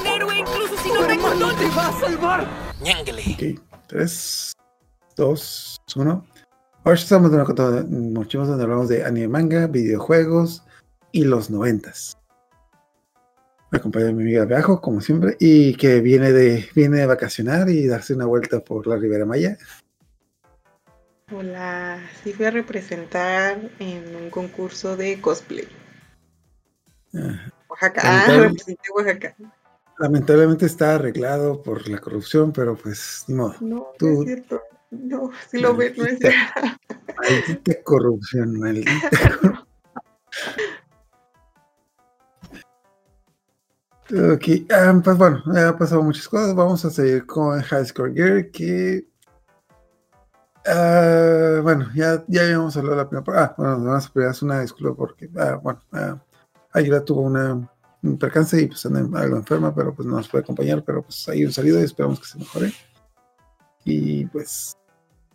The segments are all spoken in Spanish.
un héroe incluso si no tengo ¡Hermano, dónde. te va a salvar! Ok, 3, 2, 1. Ahora estamos de nuevo muchísimos donde hablamos de anime manga, videojuegos y los noventas. Me acompaña mi amiga Viajo, como siempre, y que viene de, viene de vacacionar y darse una vuelta por la Ribera Maya. Hola, sí fui a representar en un concurso de cosplay. Oaxaca, Ah, representé Oaxaca. Lamentablemente está arreglado por la corrupción, pero pues ni modo. No, no es cierto. No, si lo ven, no es cierto. Maldita corrupción, maldita corrupción. Ok, ah, pues bueno, ya ha pasado muchas cosas. Vamos a seguir con High Score Gear, que. ah, bueno, ya, ya habíamos hablado de la primera parte. Ah, bueno, vamos a pedir una disculpa porque, ah, bueno, ah, Ayura tuvo una, un percance y pues anda algo enferma, pero pues no nos puede acompañar, pero pues hay un salido y esperamos que se mejore. Y pues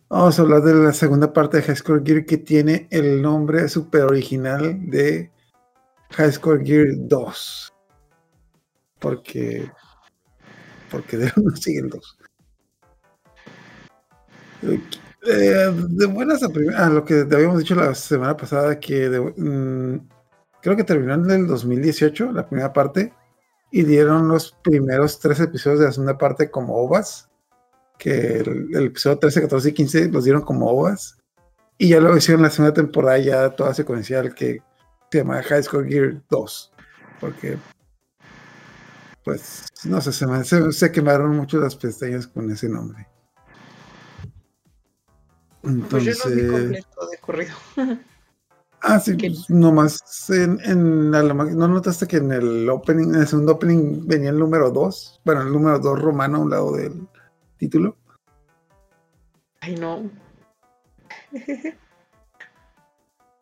Vamos a hablar de la segunda parte de High Score Gear que tiene el nombre super original de High Score Gear 2. Porque. Porque de uno sigue el 2. Eh, de buenas a primeras. Ah, lo que habíamos dicho la semana pasada, que mm, creo que terminó en el 2018, la primera parte, y dieron los primeros tres episodios de la segunda parte como ovas que el, el episodio 13, 14 y 15 los dieron como ovas. Y ya lo hicieron la segunda temporada, ya toda secuencial, que se llama High School Gear 2. Porque, pues, no sé, se, me- se- se quemaron mucho las pestañas con ese nombre. Pues yo lo vi Entonces, completo de corrido. ah, sí, que- pues, nomás en, en la- ¿no notaste que en el opening, en el segundo opening venía el número 2? Bueno, el número 2 romano a un lado del título. Ay, no.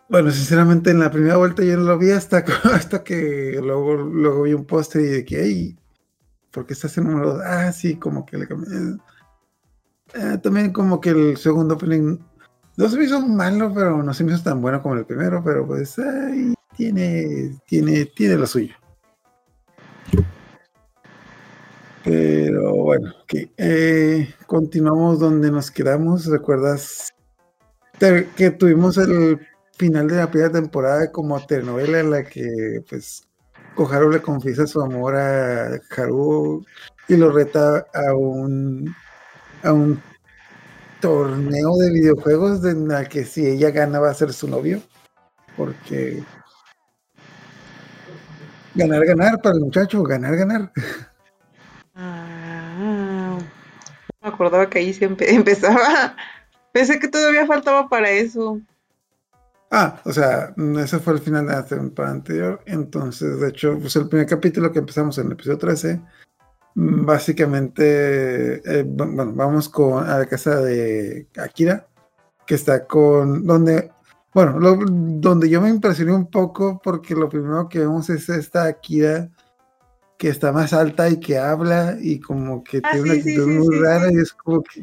Bueno, sinceramente en la primera vuelta yo no lo vi hasta, hasta que luego, luego vi un póster y de que, hey, ¿por qué estás en número dos? Ah, sí, como que le cambié. Eh, también como que el segundo opening no se me hizo malo, pero no se me hizo tan bueno como el primero, pero pues ay, tiene, tiene, tiene lo suyo. Pero bueno, ok. Eh, continuamos donde nos quedamos. ¿Recuerdas que tuvimos el final de la primera temporada como telenovela en la que pues Koharu le confiesa su amor a Haru y lo reta a un a un torneo de videojuegos en la que si ella gana va a ser su novio porque ganar ganar para el muchacho ganar ganar Ah, me acordaba que ahí siempre empezaba. Pensé que todavía faltaba para eso. Ah, o sea, ese fue el final de la temporada anterior. Entonces, de hecho, pues el primer capítulo que empezamos en el episodio 13, mm, básicamente, eh, bu- bueno, vamos con a la casa de Akira, que está con, donde, bueno, lo- donde yo me impresioné un poco porque lo primero que vemos es esta Akira que está más alta y que habla y como que Ah, tiene una sí, actitud sí, muy rara y es como que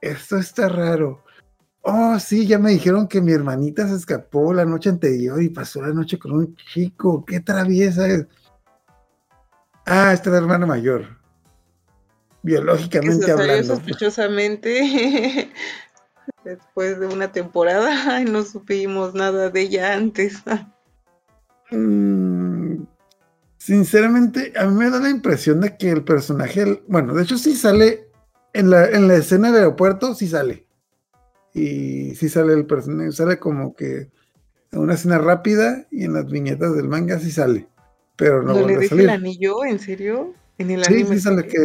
esto está raro. Oh, sí, ya me dijeron que mi hermanita se escapó la noche anterior y pasó la noche con un chico. Qué traviesa es. Ah, esta es la hermana mayor. Que Biológicamente se salió hablando. sospechosamente después de una temporada y no supimos nada de ella antes. Mm, sinceramente, a mí me da la impresión de que el personaje, bueno, de hecho sí sale en la, en la escena del aeropuerto, sí sale. Y sí sale el personaje, sale como que en una escena rápida y en las viñetas del manga sí sale. Pero no Cuando le deja el anillo, ¿en serio? En el Sí, sí sale que.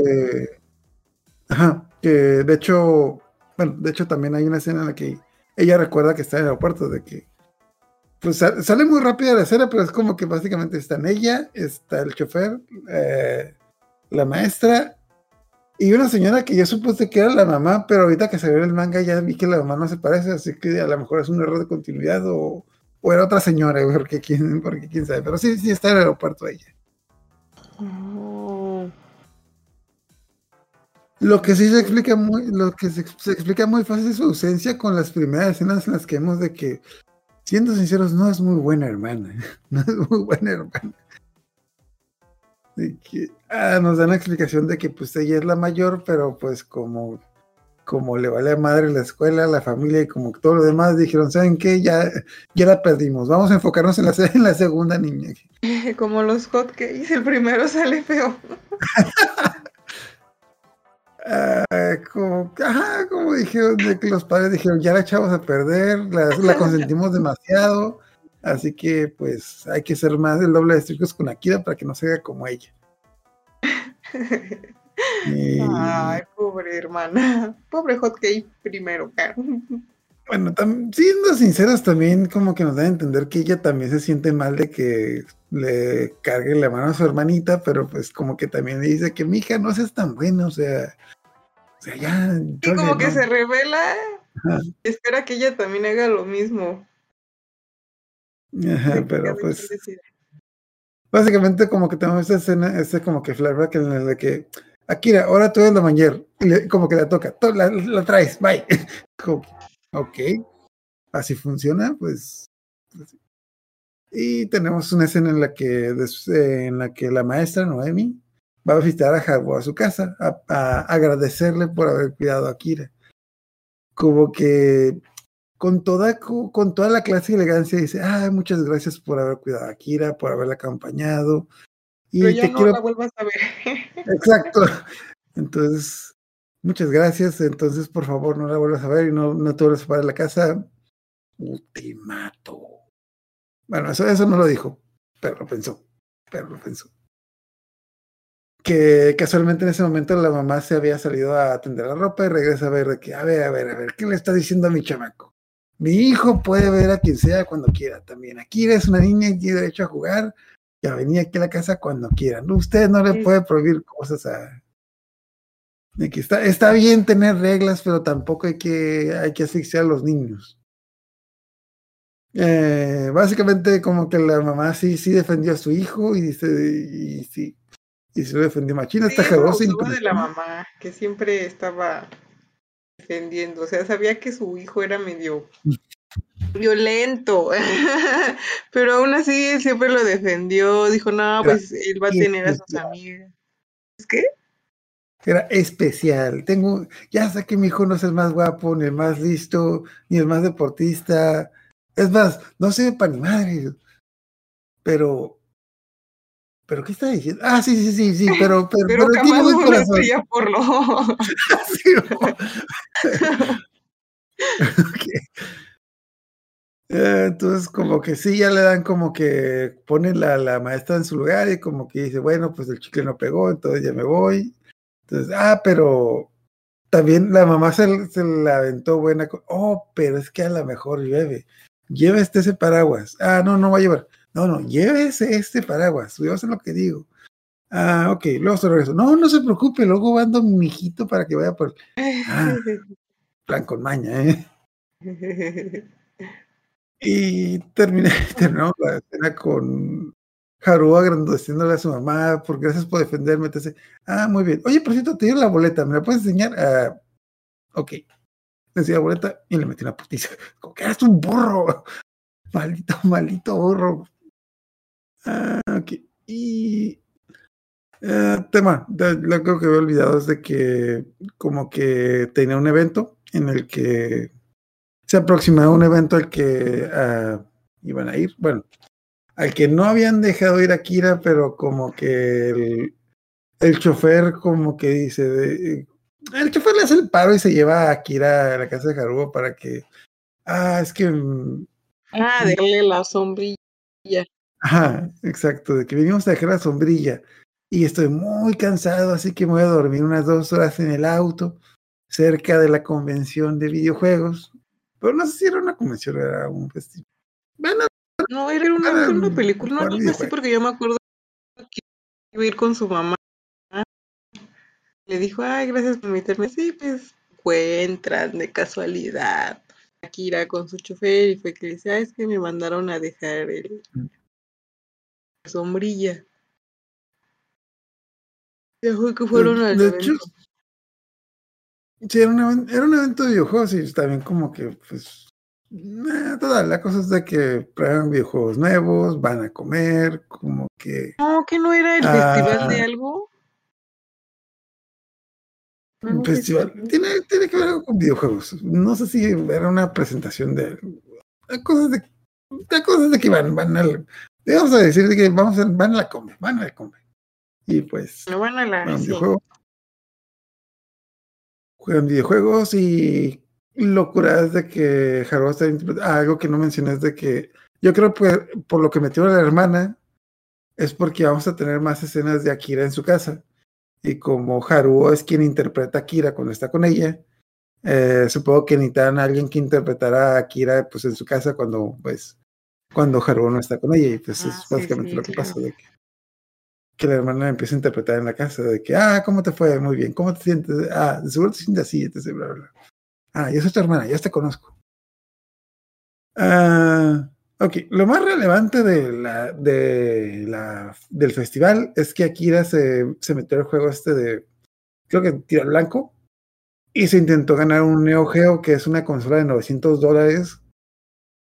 Ajá, que de hecho, bueno, de hecho también hay una escena en la que ella recuerda que está en el aeropuerto, de que. Pues sa- sale muy rápida la escena, pero es como que básicamente están ella, está el chofer, eh, la maestra y una señora que yo supuse que era la mamá, pero ahorita que se ve el manga ya vi que la mamá no se parece, así que a lo mejor es un error de continuidad o, o era otra señora, porque quién, porque quién sabe, pero sí, sí está en el aeropuerto ella. Oh, Lo que sí se explica muy, lo que se, se explica muy fácil es su ausencia con las primeras escenas en las que vemos de que, siendo sinceros, no es muy buena hermana. No es muy buena hermana. de que, ah, nos dan la explicación de que pues ella es la mayor, pero pues como, como le vale a madre la escuela, la familia y como todo lo demás, dijeron, ¿saben qué? Ya, ya la perdimos, vamos a enfocarnos en la, en la segunda niña. Como los hotcakes, el primero sale feo. Ah, como, ajá, como dijeron, de que los padres dijeron, ya la echamos a perder, la, la consentimos demasiado, así que pues hay que ser más el doble de estrictos con Akira para que no se haga como ella. Y, Ay, pobre hermana. Pobre hotcake primero, claro. bueno, siendo sinceros también como que nos da a entender que ella también se siente mal de que le cargue la mano a su hermanita, pero pues como que también le dice que mi hija no seas tan buena, o sea, o sea, ya... Y chole, como que ¿no? se revela. Ajá. y Espera que ella también haga lo mismo. Ajá, pero pues... Básicamente como que tenemos esta escena, este como que flashback en el de que Akira, ahora tú eres la y le- como que la toca, "Tú la, la traes, bye. Ok, así funciona, pues. Y tenemos una escena en la que eh, en la que la maestra Noemi va a visitar a Haruo a su casa a, agradecerle por haber cuidado a Akira. Como que con toda, co- con toda la clase de elegancia dice, ah, muchas gracias por haber cuidado a Akira, por haberla acompañado. Y Pero ya te no quiero la vuelvas a ver. Exacto. Entonces, muchas gracias. Entonces, por favor, no la vuelvas a ver y no, no te vuelvas a parar la casa. O te mato. Bueno, eso, eso no lo dijo, pero lo pensó. Pero lo pensó. Que casualmente en ese momento la mamá se había salido a atender la ropa y regresa a ver de que, a ver, a ver, a ver, ¿qué le está diciendo a mi chamaco? Mi hijo puede ver a quien sea cuando quiera también. Aquí es una niña y tiene derecho a jugar y a venir aquí a la casa cuando quieran. Usted no le puede prohibir cosas a. De que está, está bien tener reglas, pero tampoco hay que, hay que asfixiar a los niños. Eh, básicamente, como que la mamá sí, sí defendió a su hijo y dice, y sí, y se lo defendió machina, Sí, está gustaba de la mamá, que siempre estaba defendiendo. O sea, sabía que su hijo era medio violento, pero aún así siempre lo defendió. Dijo, no, pues él va a tener a sus amigas. ¿Qué? Era especial. Tengo, ya sé que mi hijo no es el más guapo, ni el más listo, ni el más deportista. Es más, no sé para ni madre. Pero, pero ¿qué está diciendo? Ah, sí, sí, sí, sí, pero, pero, Pero pero jamás una corazón. por lo. Sí, no. Eh, Entonces, como que sí, ya le dan como que pone la, la maestra en su lugar y como que dice, bueno, pues el chicle no pegó, entonces ya me voy. Entonces, ah, pero también la mamá se, se la aventó buena. Oh, pero es que a lo mejor llueve. Llévese ese paraguas. Ah, no, no va a llevar. No, no, llévese este paraguas. Yo sé lo que digo. Ah, ok, luego se regreso. No, no se preocupe, luego mando a mi hijito para que vaya por Ah. plan con maña, ¿eh? Y terminé, terminamos la escena con Haru agradeciéndole a su mamá por gracias por defenderme. etc. Ah, muy bien. Oye, por cierto, te dio la boleta, ¿me la puedes enseñar? Ah, ok. Le la boleta y le metí una putiza. Como que eres un burro. Maldito, maldito burro. Ah, ok. Y. eh, tema, lo que había olvidado es de que como que tenía un evento en el que se aproximaba un evento al que ah, iban a ir, bueno, al que no habían dejado ir a Kira, pero como que el, el chofer como que dice, de- el chofer le hace el paro y se lleva a Kira a la casa de Haruo para que, ah, es que, mm, ah, darle la sombrilla. ajá, exacto, de que venimos a dejar la sombrilla y estoy muy cansado, así que me voy a dormir unas dos horas en el auto cerca de la convención de videojuegos. Pero no sé si era una convención, era un festival. Bueno, No, era una, Para era una película, no algo así, porque yo me acuerdo que iba a ir con su mamá. Le dijo, ay, gracias por invitarme. Sí, pues encuentran de casualidad. Akira con su chofer y fue que le dice, ah, es que me mandaron a dejar el Mm. la sombrilla. Ya fue que fueron al de hecho, evento. Sí, era un, even- era un evento de videojuegos y también como que, pues, total, la cosa es de que prueban videojuegos nuevos, van a comer, como que... No, que no era el Ah. festival de algo. No, Un festival. Tiene, tiene que ver algo con videojuegos. No sé si era una presentación de cosas de, de cosas de que van, van al, vamos a decir de que vamos a, van a la come, van a la come. Y pues No van a la. juegan sí. Juegan videojuegos y locuras de que Haru está ah, algo que no mencioné es de que yo creo que por lo que metió a la hermana es porque vamos a tener más escenas de Akira en su casa. Y como Haruo es quien interpreta a Akira cuando está con ella, eh, supongo que necesitan a alguien que interpretara a Akira pues, en su casa cuando, pues, cuando Haruo no está con ella. Y pues Ah, es sí, básicamente sí, lo que claro. pasa. De que, que la hermana empieza a interpretar en la casa, de que, ah, ¿cómo te fue? Muy bien, ¿cómo te sientes? Ah, seguro te sientes así, etc. Bla, bla. Ah, yo soy tu hermana, ya te conozco. Ah, ok, lo más relevante de la, de la, del festival es que Akira se, se metió al juego este de, creo que tiro al blanco, y se intentó ganar un Neo Geo, que es una consola de 900 dólares,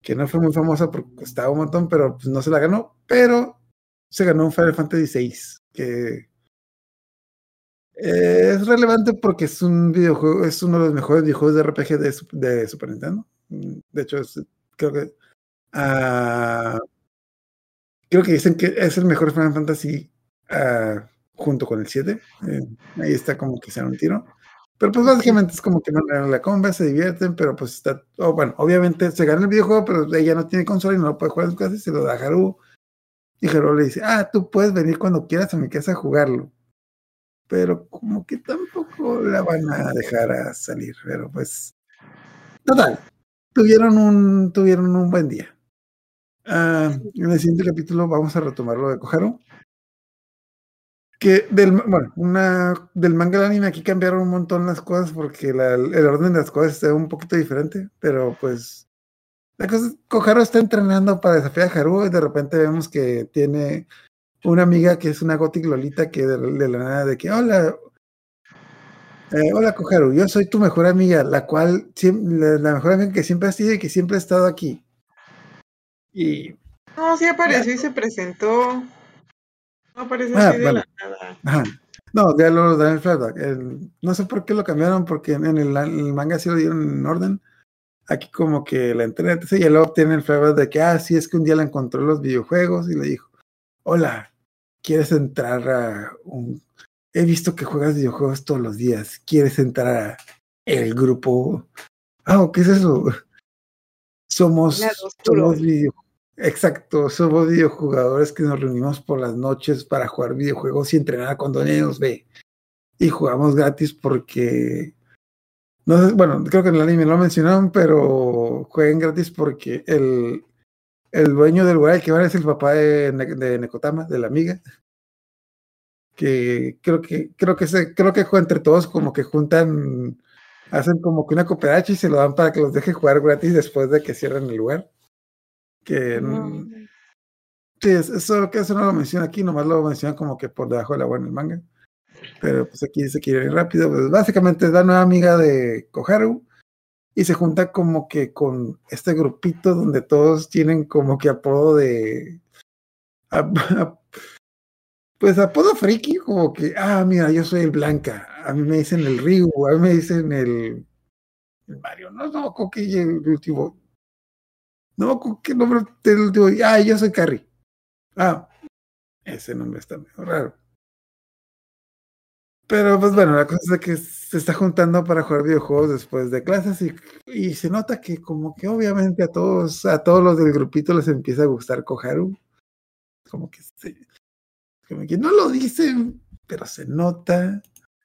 que no fue muy famosa porque costaba un montón, pero pues no se la ganó, pero se ganó un Final Fantasy VI, que es relevante porque es un videojuego, es uno de los mejores videojuegos de RPG de, de Super Nintendo. De hecho, creo que ah, creo que dicen que es el mejor Final Fantasy ah, junto con el 7. Eh, ahí está como que se dan un tiro. Pero pues básicamente es como que no ganan la comba, se divierten, pero pues está, oh, bueno, obviamente se gana el videojuego, pero ella no tiene consola y no lo puede jugar en su casa y se lo da a Haru. Y Haru le dice, ah, tú puedes venir cuando quieras a mi casa a jugarlo. Pero como que tampoco la van a dejar a salir, pero pues, total, tuvieron un, tuvieron un buen día. Ah, en el siguiente capítulo vamos a retomar lo de Koharu. Que del, bueno, una, del manga al anime aquí cambiaron un montón las cosas porque la- el orden de las cosas está un poquito diferente, pero pues la cosa es Koharu está entrenando para desafiar a Haru y de repente vemos que tiene una amiga que es una gothic lolita que de, de la nada de que hola eh, hola Koharu, yo soy tu mejor amiga, la cual la, la mejor amiga que siempre has sido y que siempre ha estado aquí. Y No, sí apareció y se presentó. No apareció Ah, así de la nada. Ajá. No, ya lo dan el flashback. El- no sé por qué lo cambiaron, porque en el, el manga sí lo dieron en orden. Aquí como que la entrena, entonces, y luego tiene el flashback de que, ah, sí, es que un día la encontró en los videojuegos y le dijo, hola, ¿quieres entrar a un... He visto que juegas videojuegos todos los días, ¿quieres entrar a el grupo? Ah, ¿qué es eso? Somos, somos video- Exacto, somos videojugadores que nos reunimos por las noches para jugar videojuegos y entrenar cuando nadie nos ve. Y jugamos gratis porque. No sé, bueno, creo que en el anime lo mencionaron, pero jueguen gratis porque el, el dueño del lugar al que van es el papá de, de Nekotama, de la amiga. Que creo que, creo que se, creo que entre todos, como que juntan, hacen como que una cooperacha y se lo dan para que los deje jugar gratis después de que cierren el lugar. Que No. Sí, es- eso, que eso no lo menciona aquí, nomás lo menciona como que por debajo de la en el manga. Pero pues aquí se quiere ir rápido. Pues básicamente es la nueva amiga de Koharu y se junta como que con este grupito donde todos tienen como que apodo de. Pues apodo friki, como que, ah, mira, yo soy el Blanca, a mí me dicen el Ryu, a mí me dicen el, Mario, no, no, con que el último, no, qué nombre del último, ah, yo soy Carrie. Ah, ese nombre está medio raro. Pero pues bueno, la cosa es que se está juntando para jugar videojuegos después de clases y, y se nota que como que obviamente a todos, a todos los del grupito les empieza a gustar Koharu. Como que se, como que no lo dicen, pero se nota.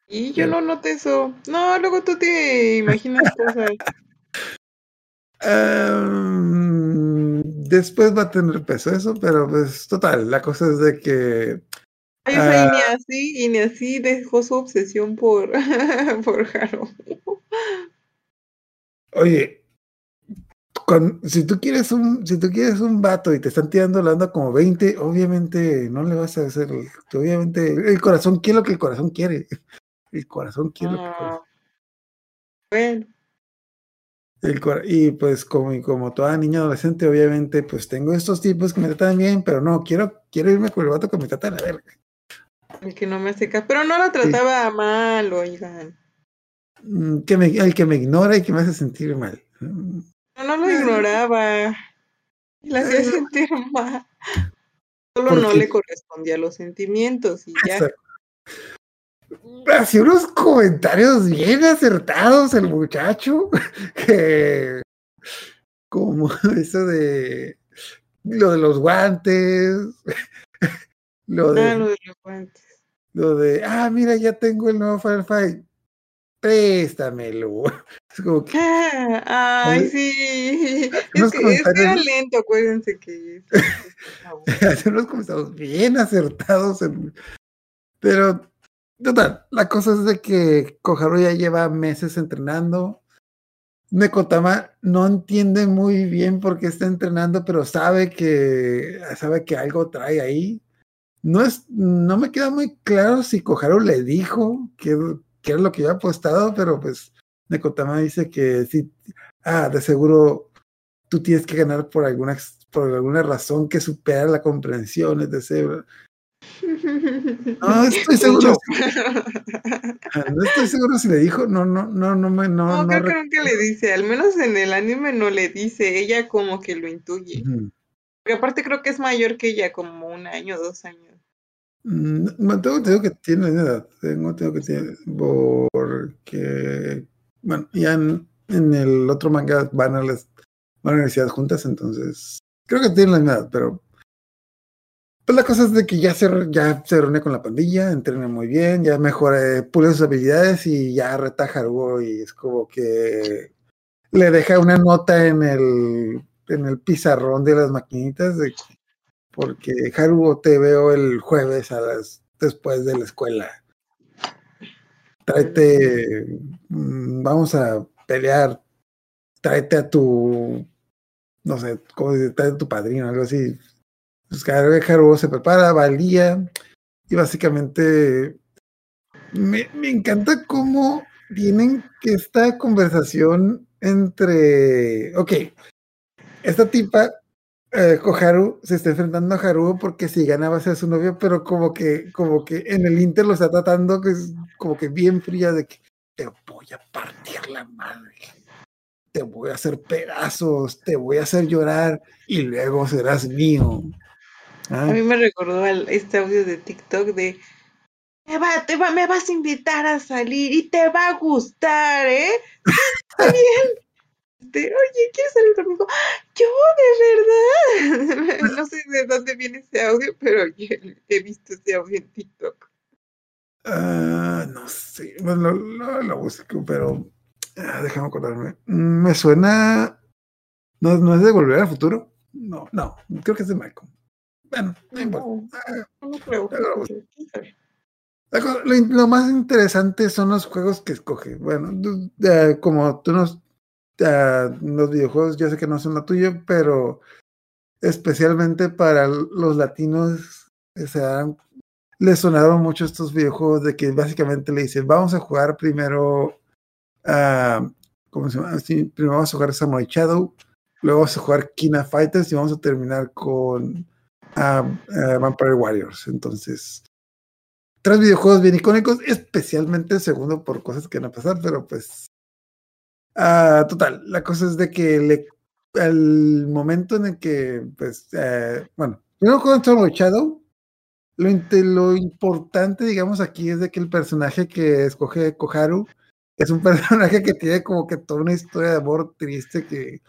Y yo no noté eso. No, luego tú te imaginas cosas. Am, después va a tener peso eso, pero pues total, la cosa es de que Ay, o sea, y ni así, y ni así dejó su obsesión por, por. Oye, si tú quieres un, si tú quieres un vato y te están tirando la onda como 20, obviamente no le vas a hacer, obviamente el corazón quiere lo que el corazón quiere. El corazón quiere lo que el corazón Ah, bueno, El cora- y pues como, y como toda niña adolescente, obviamente, pues tengo estos tipos que me tratan bien, pero no, quiero, quiero irme con el vato que me trata la verga. El que no me hace caso. Pero no lo trataba mal, oigan. Mm, Que me, el que me ignora y que me hace sentir mal. No, no lo ignoraba. Y la hacía sentir mal. Solo ¿Por no qué? le correspondía los sentimientos y ya. Hacía unos comentarios bien acertados el muchacho, que como eso de lo de los guantes, lo de, Ah, lo de los guantes. Lo de, ah, mira, ya tengo el nuevo Firefly, préstamelo. Es como que Ah, ay, sí. Es unos que, es que lento, acuérdense que. hace unos comentarios bien acertados, en- pero total, la cosa es de que Koharu ya lleva meses entrenando. Nekotama no entiende muy bien por qué está entrenando, pero sabe que sabe que algo trae ahí. No es, no me queda muy claro si Koharu le dijo que, que era lo que había apostado, pero pues Nekotama dice que sí, ah, de seguro tú tienes que ganar por alguna, por alguna razón que supera la comprensión, etc. No estoy seguro. Ah, No estoy seguro si le dijo, no, no, no, no me, no, No, no creo que le dice, al menos en el anime no le dice, ella como que lo intuye. Porque aparte creo que es mayor que ella, como un año, dos años. Mm, no, tengo, tengo que tiene la misma edad, tengo, tengo que tiene, porque, bueno, ya en, el otro manga van a, las, van a la juntas, entonces, creo que tienen la misma edad, pero, pues la cosa es de que ya se, ya se reúne con la pandilla, entrena muy bien, ya mejora, eh, pule sus habilidades y ya retaja algo y es como que le deja una nota en el, en el pizarrón de las maquinitas de que porque Haruo te veo el jueves a las después de la escuela. Tráete, mm, vamos a pelear, tráete a tu, no sé, ¿cómo se dice? Tráete a tu padrino, algo así. Pues cada vez Haruo se prepara, va al día y básicamente me, me encanta cómo tienen esta conversación entre, ok, esta tipa eh, se está enfrentando a Haruo porque si gana va ser su novio, pero como que, como que en el Inter lo está tratando que es como que bien fría de que te voy a partir la madre, te voy a hacer pedazos, te voy a hacer llorar y luego serás mío. Ah, A mí me recordó este audio de TikTok de me, va, me vas a invitar a salir y te va a gustar, ¿eh? Bien. Este, Oye, ¿quieres salir conmigo? Yo, de verdad. No sé de dónde viene ese audio, pero yo he visto ese audio en TikTok. ah, no sé, bueno, lo, lo- lo busco, pero ah, déjame acordarme. Mm, Me suena, ¿no, ¿no es de Volver al Futuro? No, no, creo que es de Malcolm. Bueno, no importa. Ah, No, no creo. Lo, lo más interesante son los juegos que escoge. Bueno, como tú nos. Eh, los videojuegos, yo sé que no son lo tuyo, pero especialmente para los latinos, o sea, les sonaron mucho estos videojuegos de que básicamente le dicen: Vamos a jugar primero. ah, ¿Cómo se llama? Primero vamos a jugar Samurai Shadow, luego vamos a jugar Kina Fighters y vamos a terminar con ah, ah, Vampire Warriors. Entonces tres videojuegos bien icónicos, especialmente segundo por cosas que van a pasar, pero pues. Ah, total, la cosa es de que le, al momento en el que, pues, eh, bueno, primero con Samurai Shadow, lo, lo importante, digamos, aquí es de que el personaje que escoge Koharu es un personaje que tiene como que toda una historia de amor triste que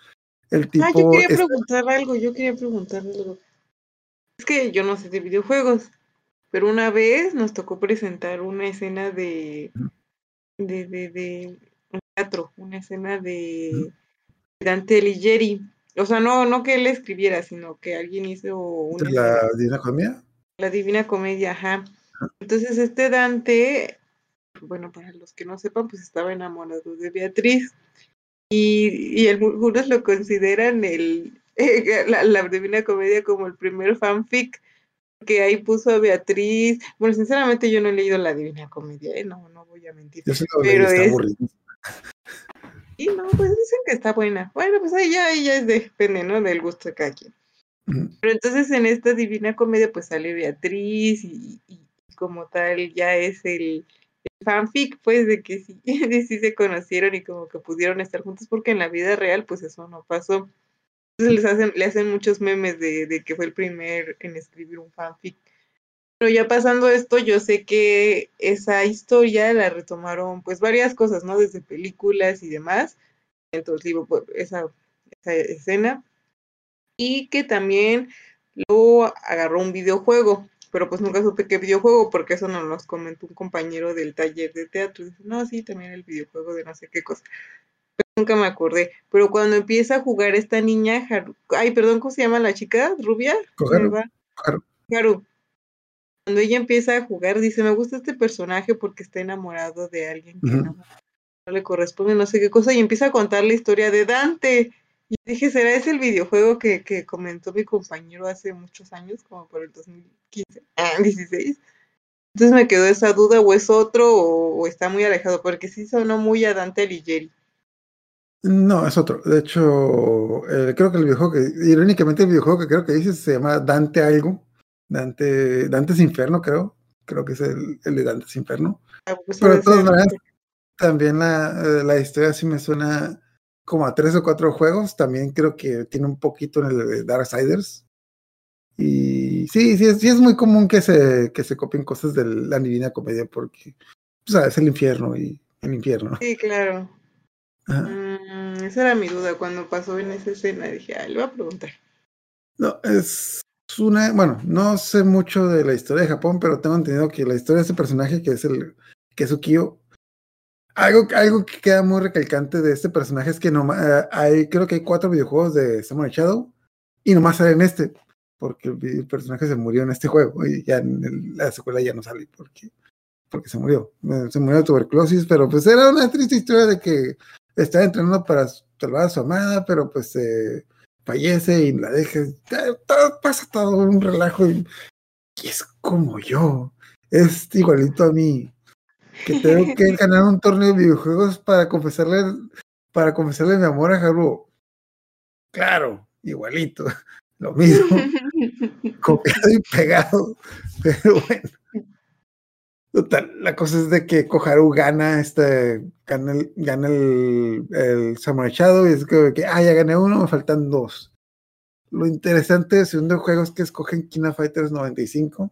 el tipo. Ah, yo quería está- preguntar algo, yo quería preguntar algo. Es que yo no sé de videojuegos, pero una vez nos tocó presentar una escena de de, de, teatro, una escena de Dante Alighieri. O sea, no, no que él escribiera, sino que alguien hizo una la Divina Comedia. la Divina Comedia, ajá. Entonces este Dante, bueno, para los que no sepan, pues estaba enamorado de Beatriz. Y, y algunos lo consideran el, la, la Divina Comedia como el primer fanfic que ahí puso a Beatriz. Bueno, sinceramente yo no he leído la Divina Comedia, ¿eh? no, no voy a mentir. Yo Pero es-. Y no, pues dicen que está buena. Bueno, pues ahí ya, ahí ya es depende, ¿no? Del gusto de cada quien. Pero entonces en esta Divina Comedia pues sale Beatriz y, y como tal ya es el, el fanfic pues de que sí, de sí se conocieron y como que pudieron estar juntos porque en la vida real pues eso no pasó. Entonces les hacen, le hacen muchos memes de, de que fue el primer en escribir un fanfic. Pero ya pasando esto, yo sé que esa historia la retomaron pues varias cosas, ¿no? Desde películas y demás. Entonces digo, pues, esa, esa escena. Y que también luego agarró un videojuego, pero pues nunca supe qué videojuego, porque eso nos lo comentó un compañero del taller de teatro. Dice, no, sí, también el videojuego de no sé qué cosa. Pero nunca me acordé. Pero cuando empieza a jugar esta niña, Haru- ay, perdón, ¿cómo se llama la chica? ¿Rubia? Haru. Haru. Cuando ella empieza a jugar, dice, me gusta este personaje porque está enamorado de alguien que Ujú. no, no le corresponde, no sé qué cosa, y empieza a contar la historia de Dante. Y dije, ¿será ese el videojuego que, que comentó mi compañero hace muchos años, como por el 2015, ah, 16? Entonces me quedó esa duda, o es otro, o, o está muy alejado, porque sí sonó muy a Dante Alighieri. No, es otro. De hecho, eh, creo que el videojuego que, irónicamente, el videojuego que creo que dices se llama Dante algo. Dante, Dante's Inferno, creo. Creo que es el, el de Dante's Inferno. Ah, pues Pero de todas maneras, también la, eh, la historia sí me suena como a tres o cuatro juegos. También creo que tiene un poquito en el de Darksiders. Y sí, sí es, sí es muy común que se, que se copien cosas de la Divina Comedia porque, o sea, es el infierno y el infierno. Sí, claro. Mm, esa era mi duda cuando pasó en esa escena. Dije, ah, le voy a preguntar. No, es una, bueno, no sé mucho de la historia de Japón, pero tengo entendido que la historia de ese personaje que es el, que es Ukio, algo, algo que queda muy recalcante de este personaje es que no, hay, creo que hay cuatro videojuegos de Samurai Shadow y nomás sale en este, porque el, personaje se murió en este juego y ya en la secuela ya no sale porque, porque se murió, Eh, se murió de tuberculosis, pero pues era una triste historia de que estaba entrenando para salvar a su amada, pero pues eh, fallece y la deja. Pasa todo un relajo y, y es como yo. Es igualito a mí. Que tengo que ganar un torneo de videojuegos para confesarle, para confesarle mi amor a Haru. Claro, igualito. Lo mismo, copiado y pegado. Pero bueno. Total, la cosa es de que Koharu gana este, gana el, gana el, el Samurai Shadow y es que, ah, ya gané uno, me faltan dos. Lo interesante del segundo juego es que escogen Kina Fighters 95.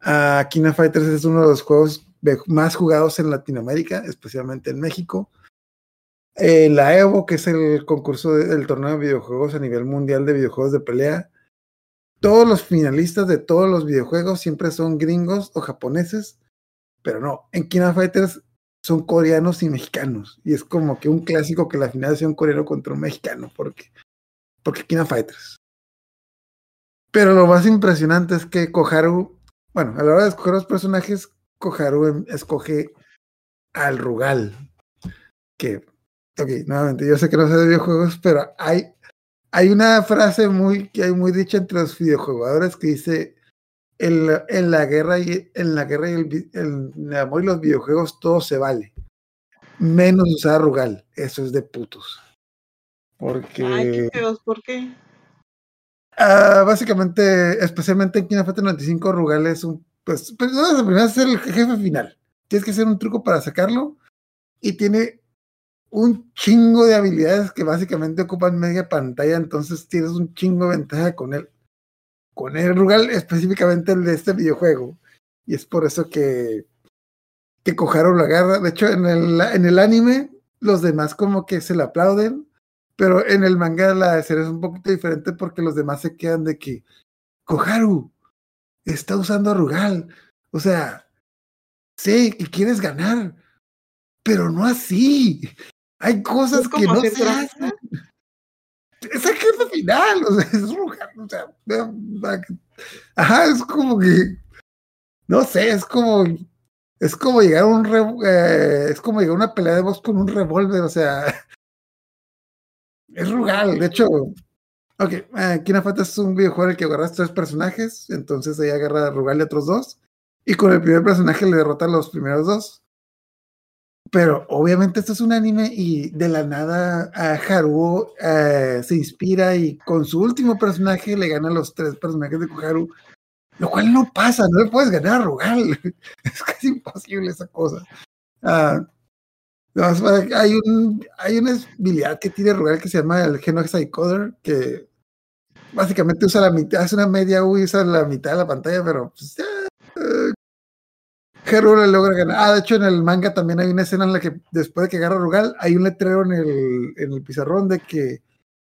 Ah, Kina Fighters es uno de los juegos más jugados en Latinoamérica, especialmente en México. Eh, la Evo, que es el concurso de- del torneo de videojuegos a nivel mundial de videojuegos de pelea, todos los finalistas de todos los videojuegos siempre son gringos o japoneses, pero no, en Kina Fighters son coreanos y mexicanos. Y es como que un clásico que la final sea un coreano contra un mexicano, porque, porque Kina Fighters. Pero lo más impresionante es que Koharu, bueno, a la hora de escoger los personajes, Koharu em- escoge al Rugal. Que, ok, nuevamente, yo sé que no sé de videojuegos, pero hay hay una frase muy que hay muy dicha entre los videojugadores que dice en la, en la guerra y en la guerra y el, en el amor y los videojuegos todo se vale menos usar Rugal eso es de putos porque Ay, qué feos, ¿por qué? ah, básicamente especialmente en Final Fantasy 95 Rugal es un pues, pues no, primera es el jefe final tienes que hacer un truco para sacarlo y tiene un chingo de habilidades que básicamente ocupan media pantalla, entonces tienes un chingo de ventaja con él. Con el Rugal, específicamente el de este videojuego. Y es por eso que, que Koharu lo agarra. De hecho, en el, en el anime, los demás como que se le aplauden, pero en el manga la serie es un poquito diferente porque los demás se quedan de que Koharu está usando a Rugal. O sea, sé que quieres ganar, pero no así. Hay cosas que no se trampa. hacen. O sea, es Rugal, o sea, ajá, es como que, no sé, es como, es como llegar a un, re- eh, es como llegar a una pelea de voz con un revólver, o sea, es Rugal, de hecho, ok, uh, Kina Fighters es un videojuego en el que agarras tres personajes, entonces ahí agarra a Rugal y otros dos, y con el primer personaje le derrota a los primeros dos. Pero obviamente esto es un anime y de la nada a Haruo eh, se inspira y con su último personaje le gana a los tres personajes de Koharu, lo cual no pasa, no le puedes ganar a Rugal. Es casi imposible esa cosa. Ah, hay, un, hay una habilidad que tiene Rugal que se llama el Genoxicoder, que básicamente usa la mitad, hace una media U usa la mitad de la pantalla, pero pues, ya, Haru le logra ganar. Ah, de hecho, en el manga también hay una escena en la que después de que agarra a Rugal, hay un letrero en el, en el pizarrón de que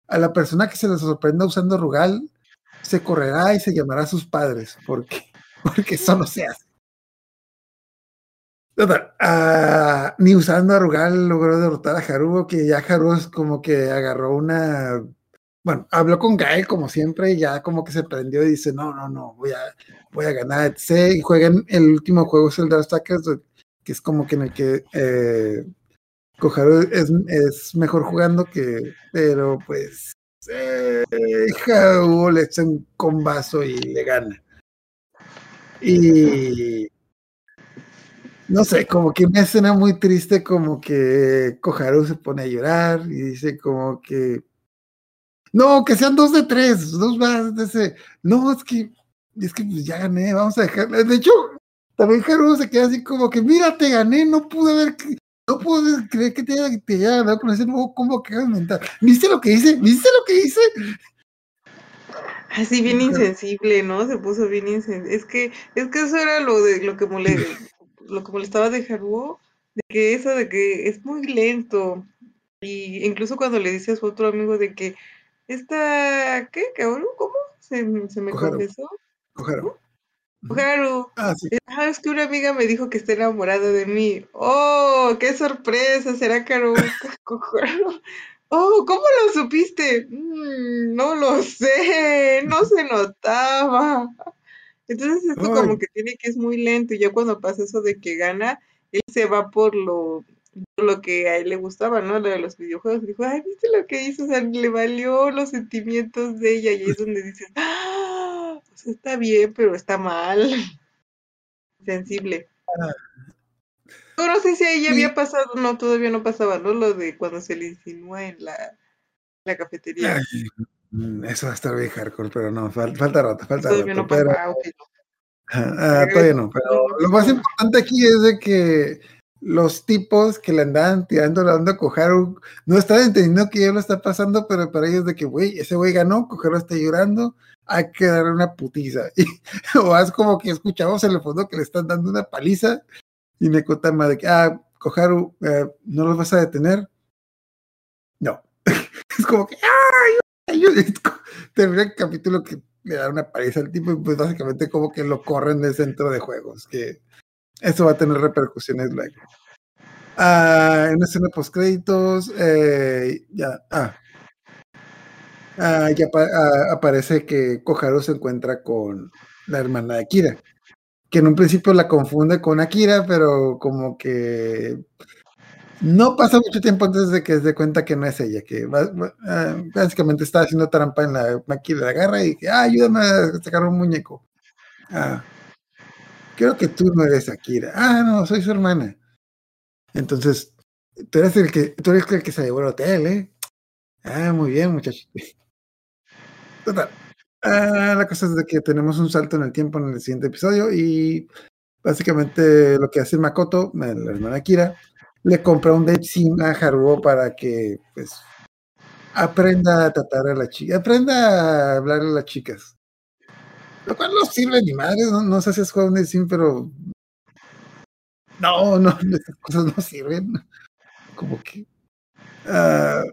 a la persona que se le sorprenda usando Rugal se correrá y se llamará a sus padres, porque, porque eso no se hace. Uh, ni usando a Rugal logró derrotar a Haruo, que ya Haruo es como que agarró una. Bueno, habló con Gael como siempre y ya como que se prendió y dice: No, no, no, voy a, voy a ganar, etc. Y juegan el último juego, es el de que es como que en el que eh, es, es mejor jugando que. Pero pues. Eh, Haruo le echa un combazo y le gana. Y no sé, como que una escena muy triste, como que Koharu se pone a llorar y dice como que no, que sean dos de tres, dos más de ese. No, es que, es que pues ya gané, vamos a dejar. De hecho, también Haru se queda así como que, mira, te gané, no pude ver, no pude creer que te te haya ganado con ese nuevo combo que mental. ¿Viste lo que hice? ¿Viste lo que hice? Así bien insensible, ¿no? Se puso bien insensible. Es que, es que eso era lo de lo que lo que molestaba de Haruo, de que eso de que es muy lento. Y incluso cuando le dice a su otro amigo de que esta, ¿qué? ¿Cómo? Se, se me confesó. Koharu. Koharu. Ah, sí. Ah, es que una amiga me dijo que está enamorada de mí. ¡Oh, qué sorpresa! ¿Será Karu? Koharu? ¡Oh, cómo lo supiste! Mm, no lo sé, no se notaba. Entonces esto como que tiene que es muy lento y ya cuando pasa eso de que gana, él se va por lo, lo que a él le gustaba, ¿no? Lo de los videojuegos. Dijo, ay, ¿viste lo que hizo? O sea, le valió los sentimientos de ella y es donde dices, ah, pues está bien, pero está mal. Sensible. no sé si a ella había pasado, no, todavía no pasaba, ¿no? Lo de cuando se le insinúa en la, la cafetería. Mm, eso va a estar bien hardcore, pero no, falta, falta rato, falta todavía rato. No pero, ah, okay, no. ah, todavía no, pero lo más importante aquí es de que los tipos que le andaban tirando la onda a Koharu no estaban entendiendo que ya lo está pasando, pero para ellos de que, güey, ese güey ganó, Koharu está llorando, hay que darle una putiza. O es como que escuchamos en el fondo que le están dando una paliza y más de que, ah, Koharu, eh, ¿no los vas a detener? No. es como que, ¡ay! termina el capítulo que le da una paliza al tipo y pues básicamente como que lo corren del centro de juegos, que eso va a tener repercusiones luego. Ah, en una escena post créditos, eh, ya, ah, ah, ya ah, aparece que Koharu se encuentra con la hermana de Akira, que en un principio la confunde con Akira, pero como que no pasa mucho tiempo antes de que se dé cuenta que no es ella, que uh, básicamente está haciendo trampa en la máquina de agarra y que, ah, ayúdame a sacar un muñeco. Ah, creo que tú no eres Akira. Ah, no, soy su hermana. Entonces, tú eres el que, tú eres el que se llevó al hotel, ¿eh? Ah, muy bien, muchachos. Total. Ah, la cosa es de que tenemos un salto en el tiempo en el siguiente episodio y básicamente lo que hace Makoto, la hermana Akira, le compra un date sim a Haruo para que pues aprenda a tratar a la chica, aprenda a hablar a las chicas. Lo cual no sirve ni madre, no, sé si es juego un sim, pero no, no, esas cosas no sirven. Como que uh,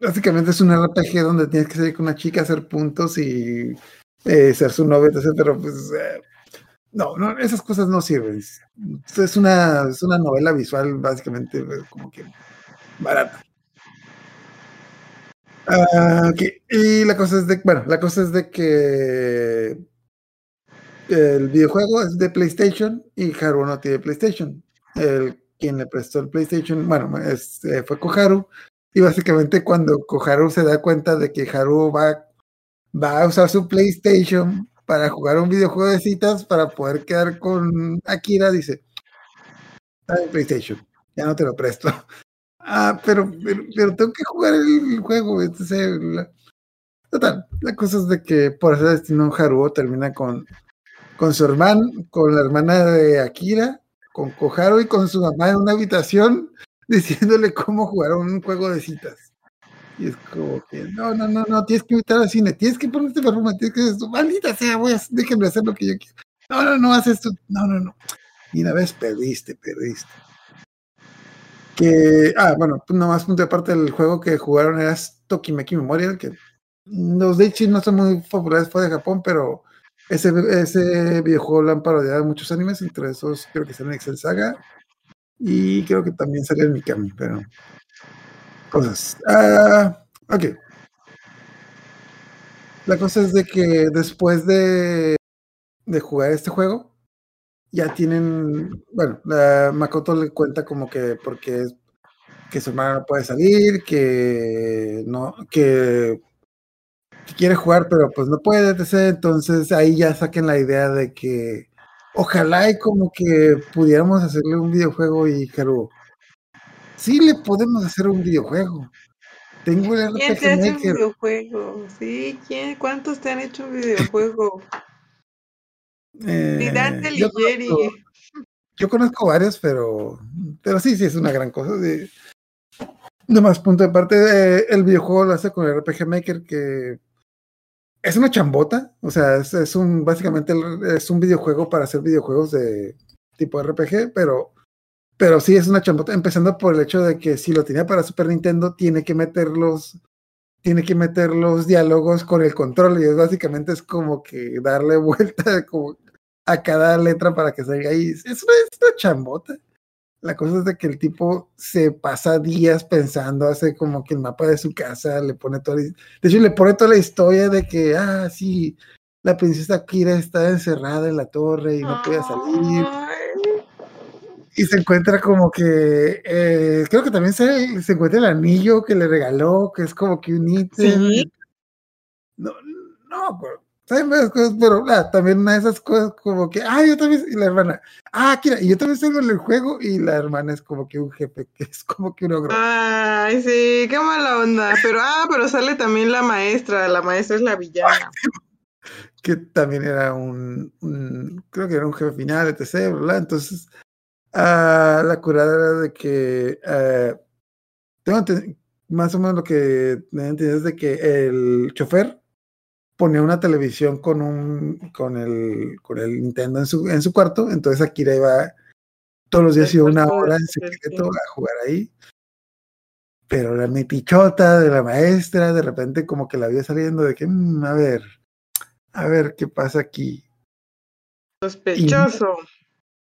básicamente es un RPG donde tienes que salir con una chica, hacer puntos y eh, ser su novia, etc. Pero pues eh, no, no, esas cosas no sirven. Es una, es una novela visual básicamente eh, como que barata. Okay. Y la cosa es de, bueno, la cosa es de que el videojuego es de PlayStation y Haru no tiene PlayStation. El quien le prestó el PlayStation, bueno, eh, fue Koharu. Y básicamente cuando Koharu se da cuenta de que Haru va, va a usar su PlayStation para jugar un videojuego de citas para poder quedar con Akira, dice, en PlayStation. ya no te lo presto. Ah, pero, pero, tengo que jugar el juego. Entonces, la- total, la cosa es de que por ese destino Haruo termina con, con su hermano, con la hermana de Akira, con Koharu y con su mamá en una habitación diciéndole cómo jugar un juego de citas. Y es como que, no, no, no, no, tienes que invitar al cine, tienes que ponerte perfume, tienes que hacer esto, maldita sea, voy a, déjenme hacer lo que yo quiero. No, no, no, haces esto, no, no, no. Y una vez perdiste, perdiste. Que, ah, bueno, pues nomás punto de parte del juego que jugaron era Tokimeki Memorial, que los Daichi no son muy populares fuera de Japón, pero ese, ese videojuego lo han parodiado muchos animes, entre esos creo que sale en Excel Saga y creo que también sale en Mikami, pero cosas. Ah, ok. La cosa es de que después de, de jugar este juego, ya tienen, bueno, la Makoto le cuenta como que porque es que su hermana no puede salir, que no, que, que quiere jugar, pero pues no puede, etc. Entonces ahí ya saquen la idea de que ojalá y como que pudiéramos hacerle un videojuego y Haru, sí le podemos hacer un videojuego. Tengo el ¿Quién RPG te hace un videojuego? Sí, ¿quién? ¿Cuántos te han hecho un videojuego? Eh, Dante yo conozco- Yo conozco varios, pero, pero sí, sí, es una gran cosa. Sí. Nomás punto de parte, eh, el videojuego lo hace con el RPG Maker, que es una chambota. O sea, es, es un, básicamente es un videojuego para hacer videojuegos de tipo RPG, pero, pero sí es una chambota. Empezando por el hecho de que si lo tenía para Super Nintendo, tiene que meter los, tiene que meter los diálogos con el control. Y es básicamente es como que darle vuelta como a cada letra para que salga ahí. Es una, es una chambota. La cosa es de que el tipo se pasa días pensando, hace como que el mapa de su casa, le pone toda la, de hecho le pone toda la historia de que, ah, sí, la princesa Kira está encerrada en la torre y no puede salir. Y se encuentra como que, eh, creo que también se, se encuentra el anillo que le regaló, que es como que un ítem. ¿Sí? No, no, pero, ¿saben varias cosas? Pero ah, también una de esas cosas como que, ah, yo también, y la hermana, ah, Kira, y yo también salgo en el juego, y la hermana es como que un jefe, que es como que un ogro. Ay, sí, qué mala onda. Pero, ah, pero sale también la maestra. La maestra es la villana. que también era un, un- creo que era un jefe final, etc. ¿verdad? Entonces, ah, la curada era de que, ah, tengo más o menos lo que me es de que el chofer ponía una televisión con un, con el, con el Nintendo en su, en su cuarto, entonces Akira iba todos los días iba una hora en secreto a jugar ahí. Pero la metichota de la maestra, de repente como que la vio saliendo de que, "Mm, a ver, a ver qué pasa aquí. Sospechoso.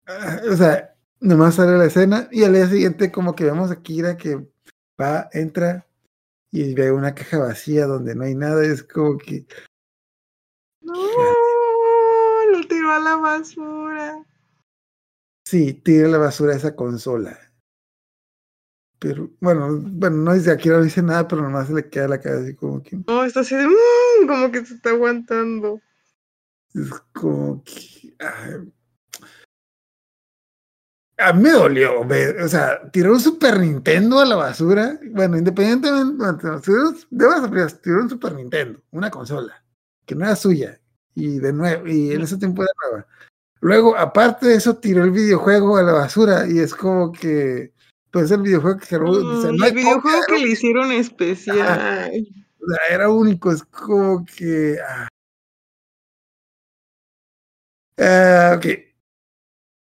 Ah, O sea, nomás sale la escena y al día siguiente como que vemos a Kira que va, entra y ve una caja vacía donde no hay nada. es como que, No, lo tiró a la basura. sí, tira a la basura esa consola. Pero bueno, bueno, no dice Akira, no dice nada, pero nomás se le queda la cara así como que, No, está así de, "Mm", como que se está aguantando. es como que, ay. A mí me dolió, ver, o sea, tiró un Super Nintendo a la basura. Bueno, independientemente, bueno, tiró, de buenas a primeras, tiró un Super Nintendo, una consola, que no era suya, y de nuevo, y en ese tiempo era nueva. Luego, aparte de eso, tiró el videojuego a la basura, y es como que, pues el videojuego que Haru- o sea, Mm, no el videojuego que le hicieron especial. o sea, era único, es como que. ah. Ah, ok.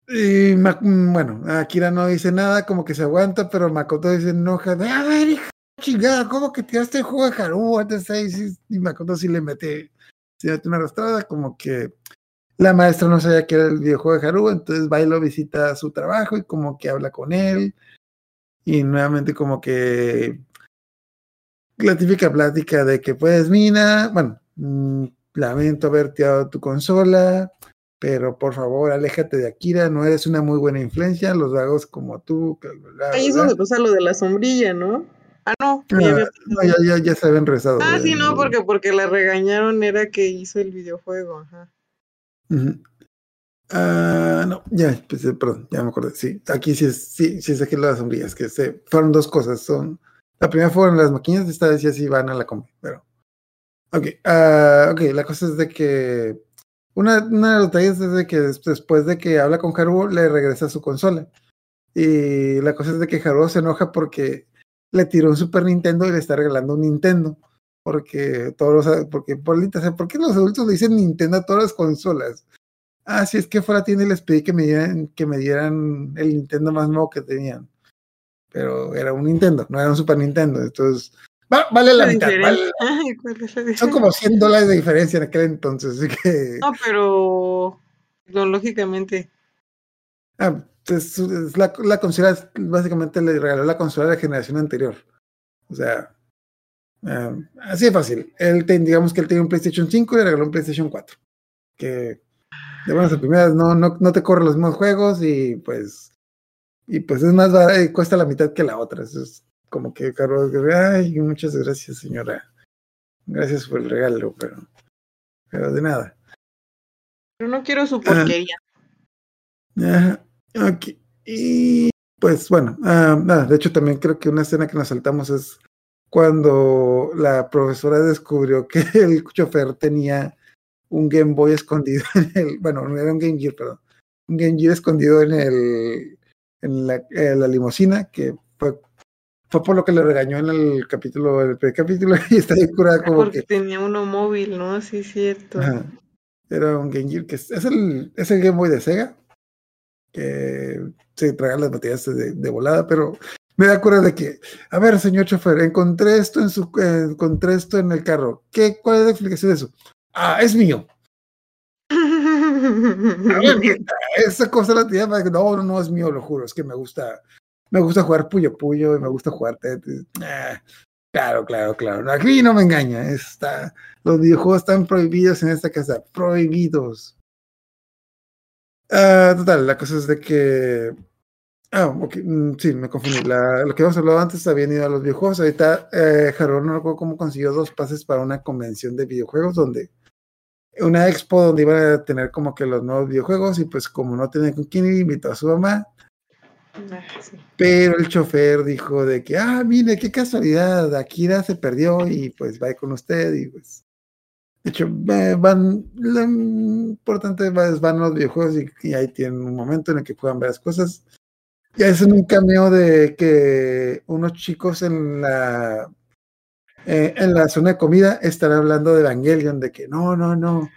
Y Ma- bueno, Akira no dice nada, como que se aguanta, pero Makoto dice enoja a ver, hija chingada, ¿cómo que tiraste el juego de Haru antes ahí?" Y Makoto sí le mete, una arrastrada, como que la maestra no sabía que era el videojuego de Haru, entonces va y lo visita su trabajo y como que habla con él. Y nuevamente como que la típica plática de que pues Mina, bueno, mm, lamento haber tirado tu consola, pero por favor aléjate de Akira, no eres una muy buena influencia, los vagos como tú, bla, bla, bla, Ahí es bla". donde pasa lo de la sombrilla, ¿no? Ah, no. Ah, ya no, ya, ya, ya se habían rezado. Ah, sí, no, porque, porque la regañaron era que hizo el videojuego, ajá. Ah, no, ya, pues, eh, perdón, ya me acordé. Sí, aquí sí es, sí, sí es aquí las sombrillas, que se, fueron dos cosas. Son, la primera fueron las maquinas, esta vez ya sí van a la combi, pero. Ok, ah, ok, la cosa es de que. Una, una de los detalles es de que des- después de que habla con Haruo, le regresa su consola. Y la cosa es de que Haruo se enoja porque le tiró un Super Nintendo y le está regalando un Nintendo. Porque todos los, porque Polita, o sea, ¿por qué los adultos le dicen Nintendo a todas las consolas? Ah, sí, es que fue a la tienda y les pedí que me dieran, que me dieran el Nintendo más nuevo que tenían. Pero era un Nintendo, no era un Super Nintendo. Entonces, va- vale la La mitad. diferencia. vale- Ay, ¿cuál es la son como 100 dólares de diferencia en aquel entonces. Así que, No, pero tecnológicamente. ah, es- es la, la consola, básicamente le regaló la consola de la generación anterior. O sea, ah, así de fácil. Él, ten- digamos que él tiene un PlayStation 5 y le regaló un PlayStation 4. Que de buenas a primeras no, no, no te corre los mismos juegos y pues y pues es más eh, cuesta la mitad que la otra. Eso es como que Carlos, ay, muchas gracias, señora. Gracias por el regalo, pero, pero de nada. Pero no quiero su porquería. Ajá, Y pues bueno, ah, nada, de hecho también creo que una escena que nos saltamos es cuando la profesora descubrió que el chofer tenía un Game Boy escondido en el, bueno, no era un Game Gear, perdón, un Game Gear escondido en el, en la, en la limusina, que fue, fue por lo que le regañó en el capítulo, el primer capítulo, y está ahí curada como Porque que, tenía uno móvil, ¿no? Sí, es cierto. Ajá. Era un Game Gear que es, es el, es el Game Boy de Sega, que se traga las baterías de, de volada, pero me da cura de que, a ver, señor chofer, encontré esto en su, eh, encontré esto en el carro. ¿Qué, ¿Cuál es la explicación de eso? Ah, es mío. A ver, neta, esa cosa la tenía para que no, no, no es mío, lo juro, es que me gusta, me gusta jugar Puyo Puyo y me gusta jugar Tetris. Ah, claro, claro, claro. Aquí no me engaña. Está, los videojuegos están prohibidos en esta casa, prohibidos. Ah, total, la cosa es de que. Ah, ok, mm, sí, me confundí. La- lo que habíamos hablado antes habían ido a los videojuegos. Ahorita eh, Harold no recuerdo cómo consiguió dos pases para una convención de videojuegos donde una expo donde iban a tener como que los nuevos videojuegos y pues como no tenía con quién ir, invitó a su mamá, Ah, sí. pero el chofer dijo de que, ah, mire, qué casualidad, Akira se perdió y pues va con usted y pues, de hecho, van, lo importante es van los videojuegos y, ahí tienen un momento en el que juegan varias cosas. Y hacen un cameo de que unos chicos en la eh, en la zona de comida están hablando de Evangelion, de que no, no, no,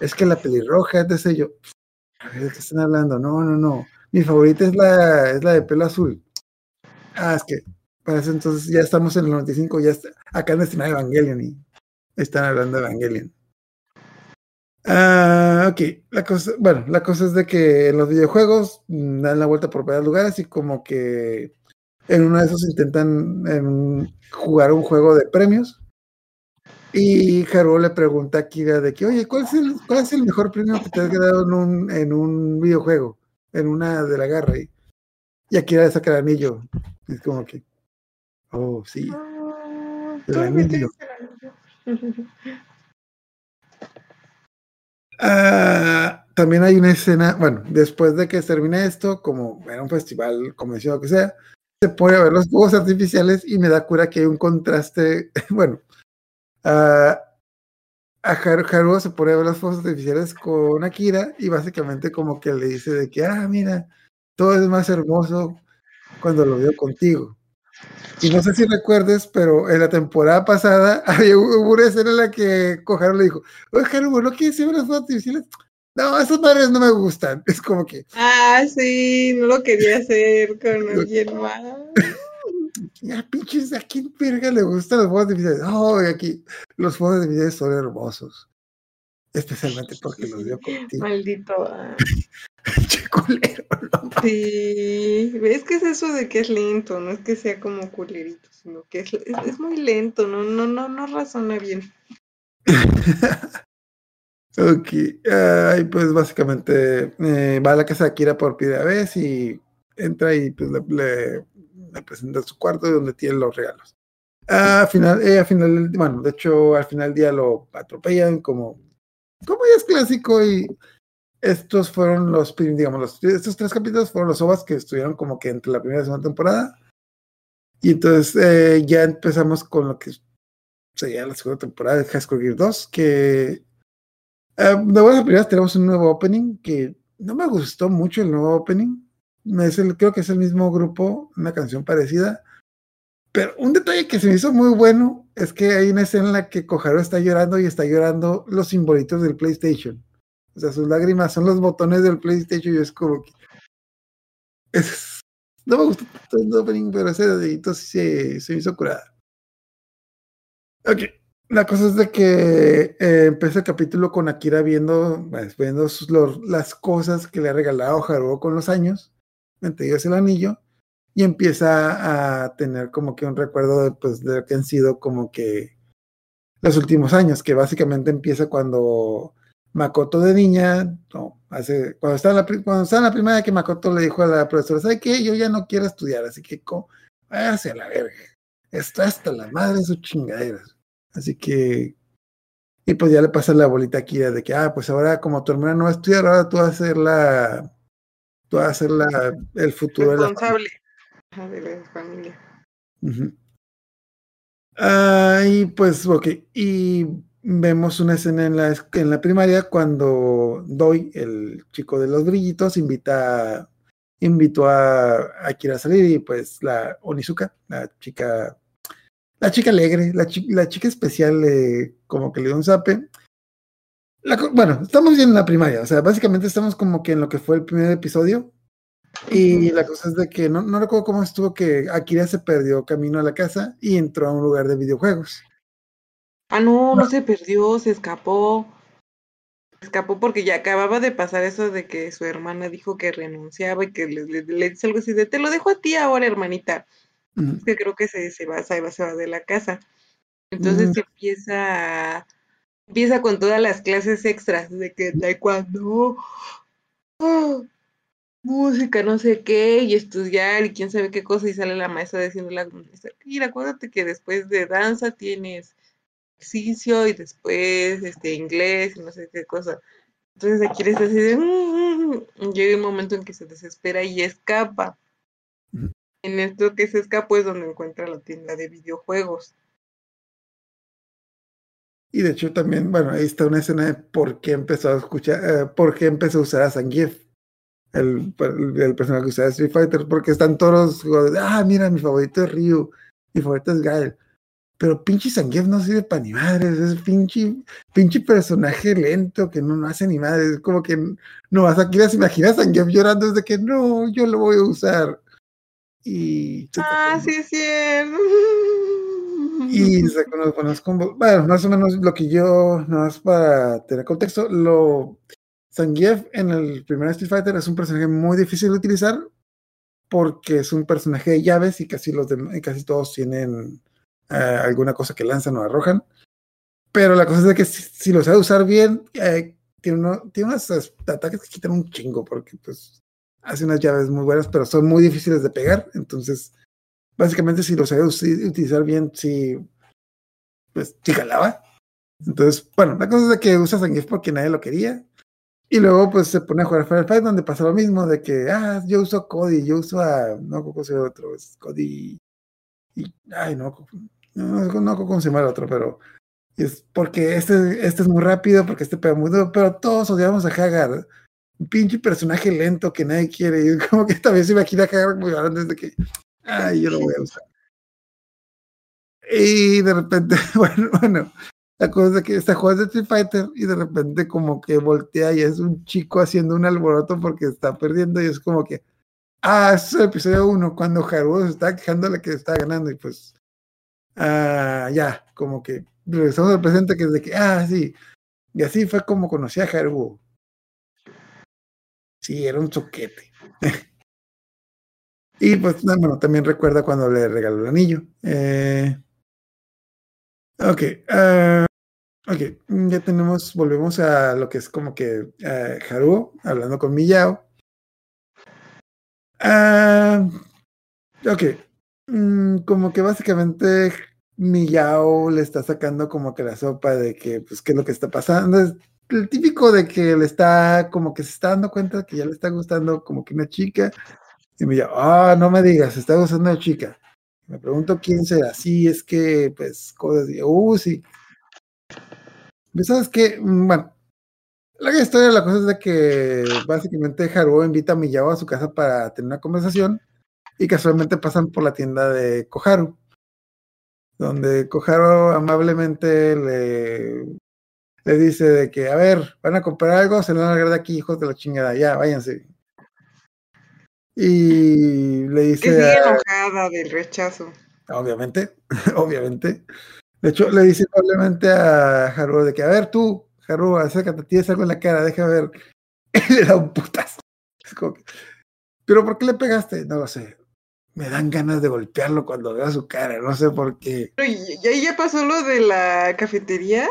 es que la pelirroja, de ese yo, ¿de qué están hablando? No, no, no, mi favorita es la, es la de pelo azul. Ah, es que para eso entonces ya estamos en el 95, ya está, acá en estrenar Evangelion y están hablando de Evangelion. Ah, ok, la cosa, bueno, la cosa es de que en los videojuegos mm, dan la vuelta por varios lugares y como que en uno de esos intentan en, jugar un juego de premios. Y Haru le pregunta a Kira de que, oye, ¿cuál es el, cuál es el mejor premio que te has ganado en un, en un videojuego? En una de la garra. Y, y Akira le saca el anillo. Es como que, oh, sí. Ah, El anillo. Ah, también hay una escena, bueno, después de que termina esto, como era un festival, convención, lo que sea, se pone a ver los fuegos artificiales y me da cura que hay un contraste, bueno, ah, a Haru, Haruo se pone a ver los fuegos artificiales con Akira y básicamente como que le dice de que, ah, mira, todo es más hermoso cuando lo veo contigo. Y no sé si recuerdes, pero en la temporada pasada había una escena en la que Haru le dijo, oye, Haru, ¿no quieres ver los fuegos artificiales? No, esas madres no me gustan. Es como que, Ah, sí, no lo quería hacer con alguien más. ya pinches, ¿a quién verga le gustan los fuegos artificiales? Oh, y aquí los fuegos artificiales son hermosos. Especialmente porque los veo contigo. Maldito. Ah. Che culero, no. Sí, es que es eso de que es lento, no es que sea como culerito, sino que es, es, es muy lento, no, no, no, no razona bien. Ok, ay, pues básicamente eh, va a la casa de Akira por primera vez y entra y pues le, le- le presenta su cuarto donde tiene los regalos. al final, eh, al final, bueno, de hecho al final del día lo atropellan como, como ya es clásico y estos fueron los, digamos, los, estos tres capítulos fueron los ovas que estuvieron como que entre la primera y segunda temporada. Y entonces eh, ya empezamos con lo que sería la segunda temporada de High School Gear 2, que eh, de buenas primeras tenemos un nuevo opening que no me gustó mucho el nuevo opening. Es el, creo que es el mismo grupo, una canción parecida. Pero un detalle que se me hizo muy bueno es que hay una escena en la que Koharu está llorando y está llorando los simbolitos del PlayStation. O sea, sus lágrimas son los botones del PlayStation y es como. No me gustó tanto el opening, pero ese dedito sí se, se hizo curada. Ok. La cosa es de que eh, empieza el capítulo con Akira viendo, pues, viendo sus, las cosas que le ha regalado Haruo con los años, entre ellos el anillo, y empieza a tener como que un recuerdo pues, de lo que han sido como que los últimos años, que básicamente empieza cuando Makoto de niña, no, hace, cuando estaba en la, cuando estaba en la primaria que Makoto le dijo a la profesora, ¿sabe qué? Yo ya no quiero estudiar, así que váyase a la verga. Está hasta la madre de sus chingaderas. Así que, y pues ya le pasa la bolita aquí de que, ah, pues ahora como tu hermana no va a estudiar, ahora tú vas a ser la, tú vas a ser la, el futuro Responsable de la familia. Uh -huh. ah, y pues, ok, y vemos una escena en la, en la primaria cuando Doi, el chico de los brillitos, invita, invitó a Akira a salir y pues la Onizuka, la chica, la chica alegre, la, chi, la chica especial, eh, como que le dio un zape. La, bueno, estamos bien en la primaria, o sea, básicamente estamos como que en lo que fue el primer episodio. Y la cosa es de que no, no recuerdo cómo estuvo que Akira se perdió camino a la casa y entró a un lugar de videojuegos. Ah, no, no se perdió, se escapó. Se escapó porque ya acababa de pasar eso de que su hermana dijo que renunciaba y que le, le, le dice algo así de te lo dejo a ti ahora, hermanita. Uh -huh. Es que creo que se, se, va, se, va, se va de la casa. Entonces uh -huh. empieza empieza con todas las clases extras de que taekwondo, oh, música, no sé qué, y estudiar y quién sabe qué cosa, y sale la maestra diciendo la mira, acuérdate que después de danza tienes ejercicio y después este inglés y no sé qué cosa. Entonces aquí está así de mm, llega un momento en que se desespera y escapa. Mm. En esto que se escapó es donde encuentra la tienda de videojuegos. Y de hecho también, bueno, ahí está una escena de por qué empezó a escuchar, eh, por qué empezó a usar a Zangief, el, el, el, personaje que usaba Street Fighter, porque están todos, ah, mira, mi favorito es Ryu, mi favorito es Gael pero pinche Zangief no sirve para ni madres, es pinche, pinche personaje lento que no, no hace ni madres, es como que no vas aquí las imaginas a Zangief llorando desde que no, yo lo voy a usar. Y ah, sí es cierto. Y se con los combos, bueno, más o menos lo que yo, nada más para tener contexto, lo Zangief en el primer Street Fighter es un personaje muy difícil de utilizar porque es un personaje de llaves y casi los demás, casi todos tienen Uh, alguna cosa que lanzan o arrojan. Pero la cosa es que si, si lo sabe usar bien, eh, tiene, uno, tiene unos ataques que quitan un chingo, porque pues hace unas llaves muy buenas, pero son muy difíciles de pegar. Entonces, básicamente, si lo sabe utilizar bien, sí, pues sí jalaba. Entonces, bueno, la cosa es que usa Zangief porque nadie lo quería. Y luego, pues se pone a jugar Final Fight, donde pasa lo mismo: de que, ah, yo uso Cody, yo uso a. No, ¿cómo se otro? Es Cody. Y, ay, no, no, no cómo llama el otro, pero es porque este, este es muy rápido, porque este pega muy duro, pero todos odiamos a Hagar. Un pinche personaje lento que nadie quiere. Y como que vez se imagina a Hagar muy grande desde que, ay, yo lo voy a usar. Y de repente, bueno, bueno, la cosa es que está jugando Street Fighter y de repente como que voltea y es un chico haciendo un alboroto porque está perdiendo y es como que, ah, es el episodio 1, cuando Haru se está quejando de que está ganando y pues ah, ya, como que regresamos al presente que es de que, ah, sí, y así fue como conocí a Haru. Sí, era un choquete. y pues, bueno, también recuerda cuando le regaló el anillo. Eh, ok, uh, ok, ya tenemos, volvemos a lo que es como que uh, Haru hablando con Miyao. Uh, ok, Mm, como que básicamente Miyao le está sacando como que la sopa de que, pues, qué es lo que está pasando. el típico de que le está como que se está dando cuenta que ya le está gustando como que una chica y dice, ah, no me digas, está gustando una chica. Me pregunto quién será. Sí, es que, pues, cosas de, uh, sí. Pues, ¿Sabes qué? Mm, Bueno, la historia de la cosa es de que básicamente Haruo invita a Miyao a su casa para tener una conversación y casualmente pasan por la tienda de Koharu, donde Koharu amablemente le, le dice de que, a ver, van a comprar algo, se van a largar de aquí, hijos de la chingada, ya, váyanse. Y le Que dice, sigue a- enojada del rechazo. obviamente, obviamente. De hecho, le dice probablemente a Haru de que, a ver, tú, Haru, acércate, tienes algo en la cara, deja ver. Le da un putazo. Es como que, Pero ¿por qué le pegaste? No lo sé. Me dan ganas de golpearlo cuando veo su cara, no sé por qué. ¿y ahí ya pasó lo de la cafetería?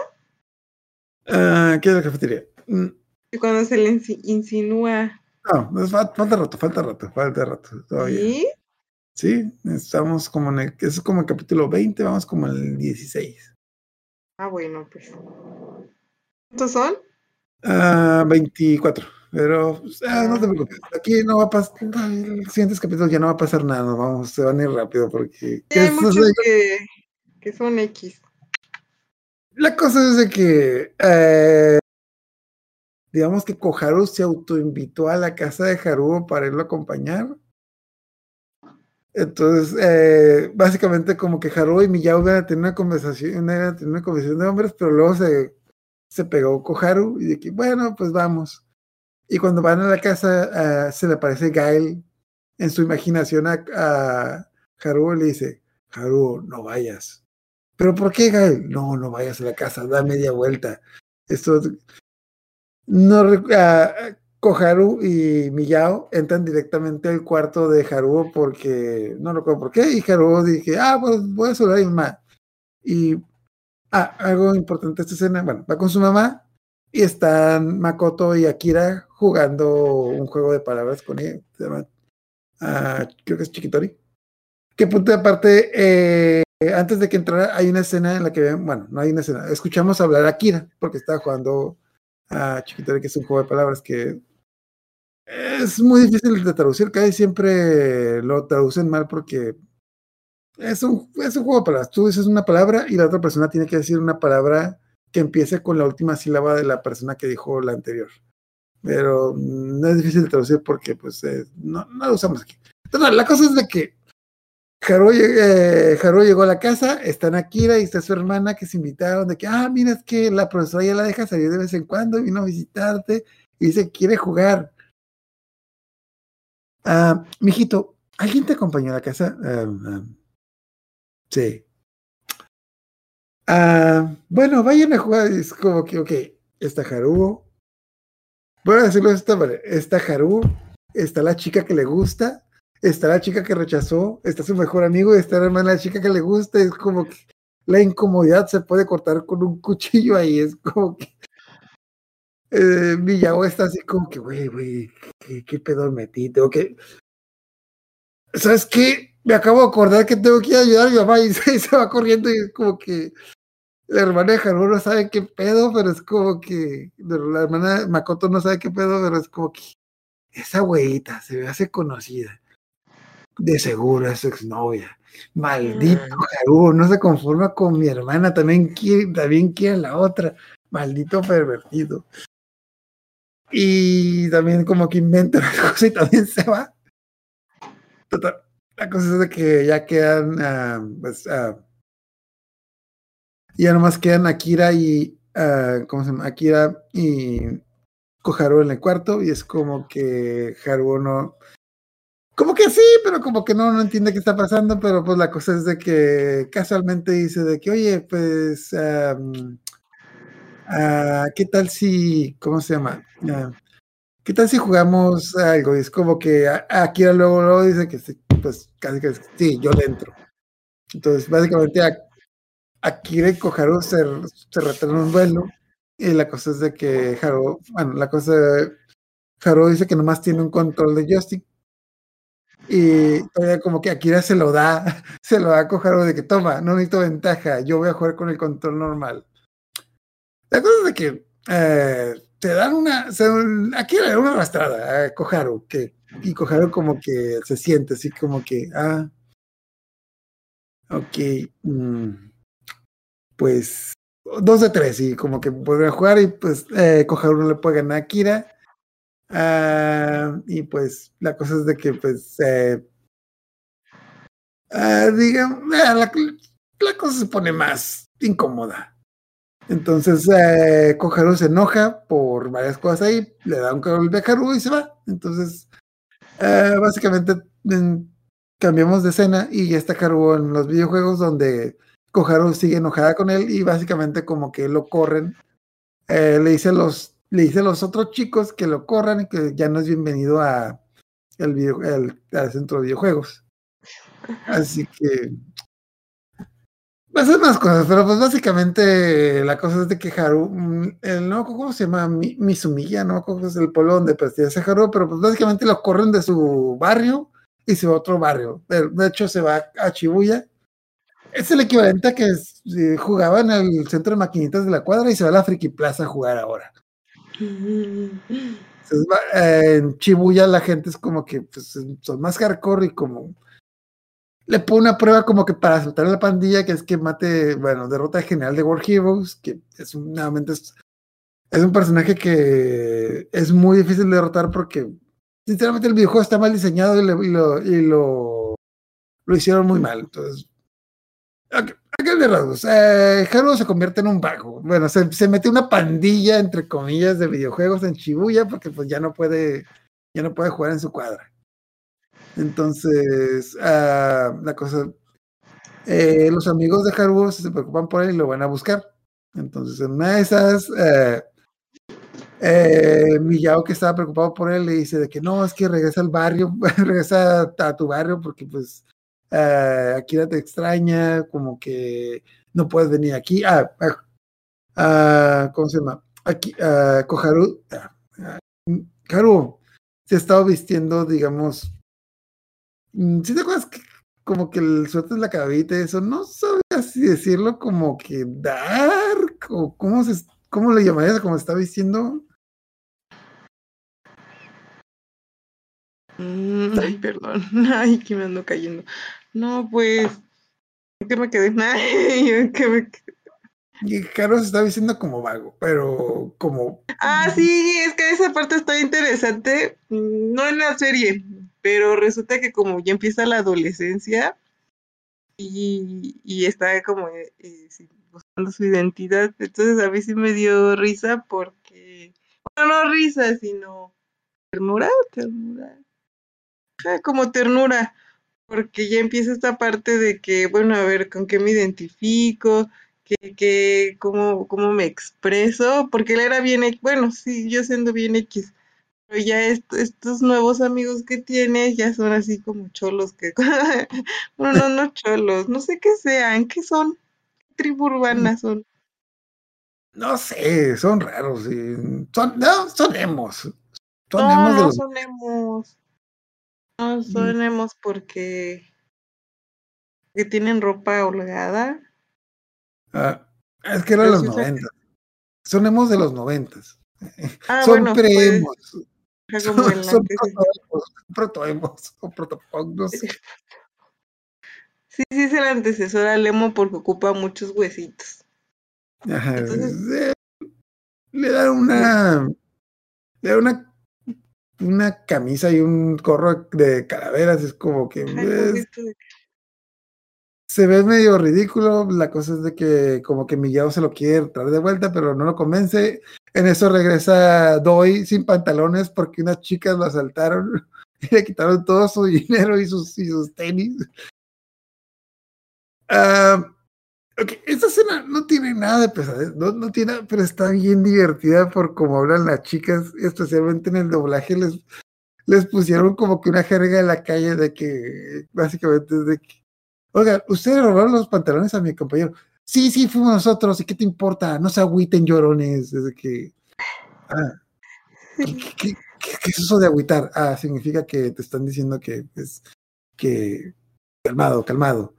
Ah, ¿Qué es la cafetería? Mm, Y cuando se le insi- insinúa. No, fa- falta rato, falta rato, falta rato. Todavía. ¿Sí? Sí, estamos como en el, es como el capítulo 20, vamos como en el 16. Ah, bueno, pues. ¿Cuántos son? Ah, 24. Pero pues, ah, no te preocupes. Aquí no va a pasar. En los siguientes capítulos ya no va a pasar nada. Vamos, se van a ir rápido porque. Sí, ¿qué hay es? muchos que, que son X. La cosa es de que. eh, digamos que Koharu se autoinvitó a la casa de Haruo para irlo a acompañar. Entonces, eh, básicamente como que Haruo y Miyao a tener una conversación, iban a tener una conversación de hombres, pero luego se, se pegó Koharu y de que, bueno, pues vamos. Y cuando van a la casa, ah, se le aparece Gael en su imaginación a, a y le dice, Haruo, no vayas. ¿Pero por qué, Gael? No, no vayas a la casa, da media vuelta. Esto no rec- ah, Koharu y Miyao entran directamente al cuarto de Haruo porque no recuerdo por qué. Y Haruo dije, ah, pues voy a saludar a mi mamá. Y ah, algo importante esta escena, bueno, va con su mamá y están Makoto y Akira jugando un juego de palabras con ella. Se llama, ah, creo que es Chikitori. Que punto aparte, eh, antes de que entrara, hay una escena en la que, bueno, no hay una escena, escuchamos hablar a Akira porque estaba jugando a Chiquitori, que es un juego de palabras que es muy difícil de traducir, casi siempre lo traducen mal porque es un, es un juego de palabras. Tú dices una palabra y la otra persona tiene que decir una palabra que empiece con la última sílaba de la persona que dijo la anterior. Pero no es difícil de traducir porque pues eh, no, no usamos aquí. Entonces, la cosa es de que Haru, eh, llegó a la casa, están Akira y está su hermana que se invitaron de que, ah, mira, es que la profesora ya la deja salir de vez en cuando y vino a visitarte y dice quiere jugar. Ah, mijito, ¿alguien te acompañó a la casa? Ah, ah, sí. Ah, bueno, vayan a jugar. Es como que, ok, está Haruo. Voy a decirlo de esta manera. Está Haruo, está la chica que le gusta, está la chica que rechazó, está su mejor amigo está la hermana la chica que le gusta. Es como que la incomodidad se puede cortar con un cuchillo ahí. Es como que eh, Miyao está así como que, güey, güey, ¿qué, qué pedo metí? Tengo que. ¿Sabes qué? Me acabo de acordar que tengo que ir a ayudar a mi mamá y se, se va corriendo y es como que la hermana de Haruo no sabe qué pedo, pero es como que la hermana de Makoto no sabe qué pedo, pero es como que esa güeyita se me hace conocida. De seguro es su exnovia. Maldito Haruo, no se conforma con mi hermana, también quiere, también quiere la otra. Maldito pervertido. Y también como que inventa una cosa y también se va. Total, la cosa es de que ya quedan, ah, pues, ah, ya nomás quedan Akira y, ah, ¿cómo se llama? Akira y Koharu en el cuarto y es como que Haruo no, como que sí, pero como que no, no entiende qué está pasando, pero pues la cosa es de que casualmente dice de que, oye, pues, ¿qué tal si, cómo se llama? ¿Qué tal si jugamos algo? Y es como que Akira luego, luego dice que pues casi que sí, yo le entro. Entonces, básicamente a- Akira y Koharu se, se retan un duelo y la cosa es de que Haru, bueno, la cosa, Haru dice que nomás tiene un control de joystick y todavía como que Akira se lo da, se lo da a Koharu de que toma, no necesito ventaja, yo voy a jugar con el control normal. La cosa es de que eh, te dan una, se, le dan una arrastrada a Koharu, que, y Koharu como que se siente así como que, ah, ok, mm, pues dos de tres y como que vuelve jugar y pues eh, no le puede ganar a Kira. Ah, y pues la cosa es de que pues eh, ah, digamos, ah, la, cosa se pone más incómoda. Entonces, eh, se enoja por varias cosas ahí, le da un golpe a Haru y se va. Entonces, eh, básicamente en- cambiamos de escena y ya está Haru en los videojuegos donde Koharu sigue enojada con él y básicamente como que lo corren. Eh, le dice a los le dice a los otros chicos que lo corran y que ya no es bienvenido a el video, el- al centro de videojuegos. Así que A ser más cosas, pero pues básicamente la cosa es de que Haru, mm, el, no cómo se llama, Mi- Mizumiya, no cómo es el pueblo donde pertenece Haru, pero pues básicamente lo corren de su barrio y se va a otro barrio. De, de hecho, se va a Shibuya. Es el equivalente a que eh, jugaba en el centro de maquinitas de la cuadra y se va a la Friki Plaza a jugar ahora. Entonces, va- eh, en Shibuya la gente es como que pues, son más hardcore y como le pone una prueba como que para soltar la pandilla, que es que mate, bueno, derrota al general de War Heroes, que es un, nuevamente es, un personaje que es muy difícil de derrotar porque sinceramente el videojuego está mal diseñado y, lo, y lo, lo hicieron muy mal. Entonces, a, a grandes rasgos, eh, se convierte en un vago. Bueno, se, se mete una pandilla, entre comillas, de videojuegos en Shibuya porque pues ya no puede, ya no puede jugar en su cuadra. Entonces, ah, la cosa, eh, los amigos de Haru se preocupan por él y lo van a buscar. Entonces, en una de esas, eh, eh, Miyao, que estaba preocupado por él, le dice de que no, es que regresa al barrio, regresa a, tu barrio porque pues eh, Akira te extraña, como que no puedes venir aquí. Ah, ah, ¿cómo se llama? Aquí, ah, Koharu, ah, se ha estado vistiendo, digamos, ¿Sí te acuerdas que como que el suéter de la cabita y eso? No sabía así decirlo como que dark o cómo se cómo le llamarías como está vistiendo. Mm, Ay, perdón. Ay, que me ando cayendo. No, pues. que me quedé? Ay, que me quedé. Y Caro se está vistiendo como vago, pero como Ah, sí, es que esa parte está interesante. mm, No en la serie, pero resulta que como ya empieza la adolescencia y, y está como eh, eh, buscando su identidad, entonces a mí sí me dio risa porque. Bueno, no risa, sino ternura, ternura. Como ternura, porque ya empieza esta parte de que, bueno, a ver, ¿con qué me identifico? ¿Qué, qué, cómo, cómo me expreso? Porque él era bien, bueno, sí, yo siendo bien X, pero ya est- estos nuevos amigos que tiene ya son así como cholos que, bueno, no, no cholos, no sé qué sean, ¿qué son? ¿Qué tribu urbana son? no sé, son raros y son no, son emos. Son No, emos de no los son emos. No son emos porque, porque tienen ropa holgada. ah, es que eran los sí 90. Son emos de los 90. Ah, son bueno, pues, pre-emos. Como Son sé. Sí, sí es el antecesor al emo porque ocupa muchos huesitos. Ajá, Entonces- eh, le dan una. Le dan una. Una camisa y un gorro de calaveras. Es como que. De- se ve medio ridículo. La cosa es de que, como que Miguel se lo quiere traer de vuelta, pero no lo convence. En eso regresa Doy sin pantalones porque unas chicas lo asaltaron y le quitaron todo su dinero y sus, y sus tenis. Ah, ok, esta escena no tiene nada de pesadez, no, no tiene, pero está bien divertida por cómo hablan las chicas, especialmente en el doblaje les, les pusieron como que una jerga en la calle de que básicamente es de que, oiga, ustedes robaron los pantalones a mi compañero. Sí, sí, fuimos nosotros, ¿y qué te importa? No se agüiten llorones, es de que, ah, ¿qué, qué- qué- qué es eso de agüitar? Ah, significa que te están diciendo que es que calmado, calmado.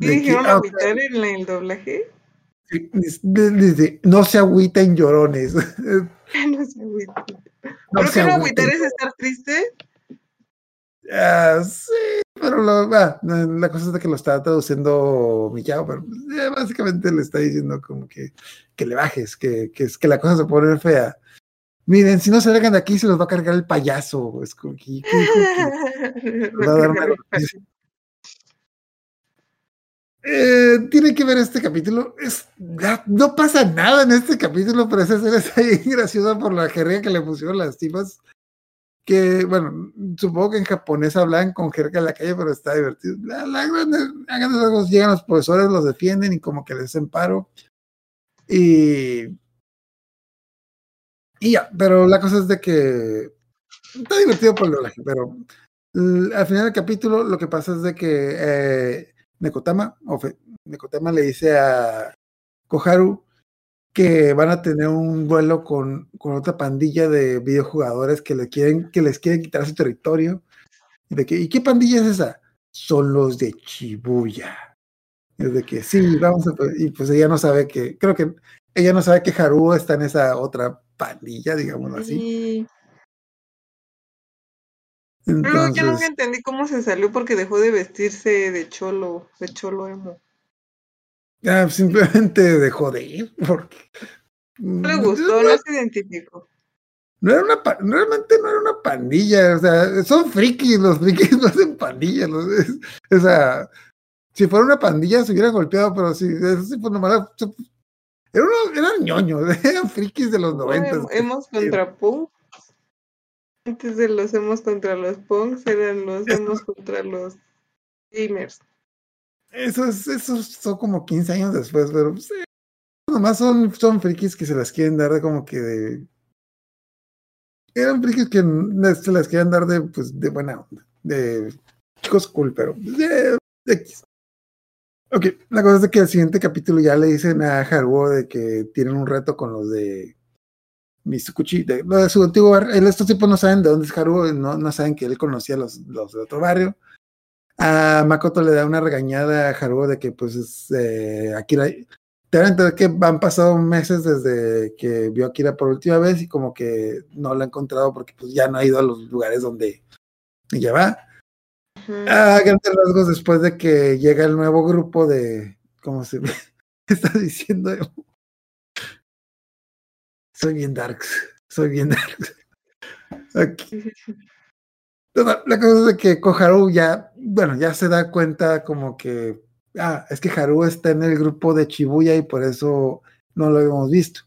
¿Sí De que, dijeron ah, agüitar en el doblaje? No se agüiten llorones. No se agüita. No ¿Pero se que no agüiten. agüitar es estar triste? Ah, sí, pero lo- ah, la cosa es que lo está traduciendo Miyao, pero eh, básicamente le está diciendo como que, que le bajes, que, que, que la cosa se pone fea. Miren, si no se largan de aquí, se los va a cargar el payaso. Es como que, ¿qué dijo que- va a dar noticia? Eh, tiene que ver este capítulo. Es, ya, no pasa nada en este capítulo, pero esa escena está bien graciosa por la jerga que le pusieron las tipas. Que, bueno, supongo que en japonés hablan con jerga en la calle, pero está divertido. Llegan los profesores, los defienden y como que les hacen paro. Y. Y ya, pero la cosa es de que. Está divertido por el doblaje, pero al final del capítulo lo que pasa es de que eh, Nekotama, o Fe- Nekotama le dice a Koharu que van a tener un duelo con, con otra pandilla de videojugadores que, le quieren, que les quieren quitar su territorio. Y, de que, ¿Y qué pandilla es esa? Son los de Shibuya. Y es de que sí, vamos a. Y pues ella no sabe que. Creo que ella no sabe que Haruo está en esa otra pandilla, digámoslo así. Sí. Pero luego yo nunca Entonces, entendí cómo se salió porque dejó de vestirse de cholo, de cholo emo. Ah, simplemente dejó de ir porque. No le gustó, no se identificó. No era una, realmente no era una pandilla, o sea, son frikis, los frikis no hacen pandillas, es- o sea, si fuera una pandilla se hubieran golpeado, pero sí, eso sí fue nomás, era uno- eran ñoños, eran frikis de los noventas. Em- Hemos contra punk. Antes de los hemos contra los punks, eran los hemos contra los gamers. Esos, esos son como 15 años después, pero sí, nomás son, son frikis que se las quieren dar de como que de... Eran frikis que se las quieren dar de, pues, de buena onda, de chicos cool, pero de, de. Ok, la cosa es que el siguiente capítulo ya le dicen a Haruo de que tienen un reto con los de Mitsukuchi, de, de su antiguo barrio. Estos tipos no saben de dónde es Haruo, no, no saben que él conocía los, los de otro barrio. A Makoto le da una regañada a Haruo de que pues es eh, Akira. Te van a entender que han pasado meses desde que vio a Akira por última vez y como que no la ha encontrado porque pues ya no ha ido a los lugares donde ella va. A grandes rasgos después de que llega el nuevo grupo de. ¿Cómo se está diciendo? Soy bien darks. Soy bien darks. Aquí. La cosa es que Koharu ya, bueno, ya se da cuenta como que, ah, es que Haru está en el grupo de Shibuya y por eso no lo habíamos visto.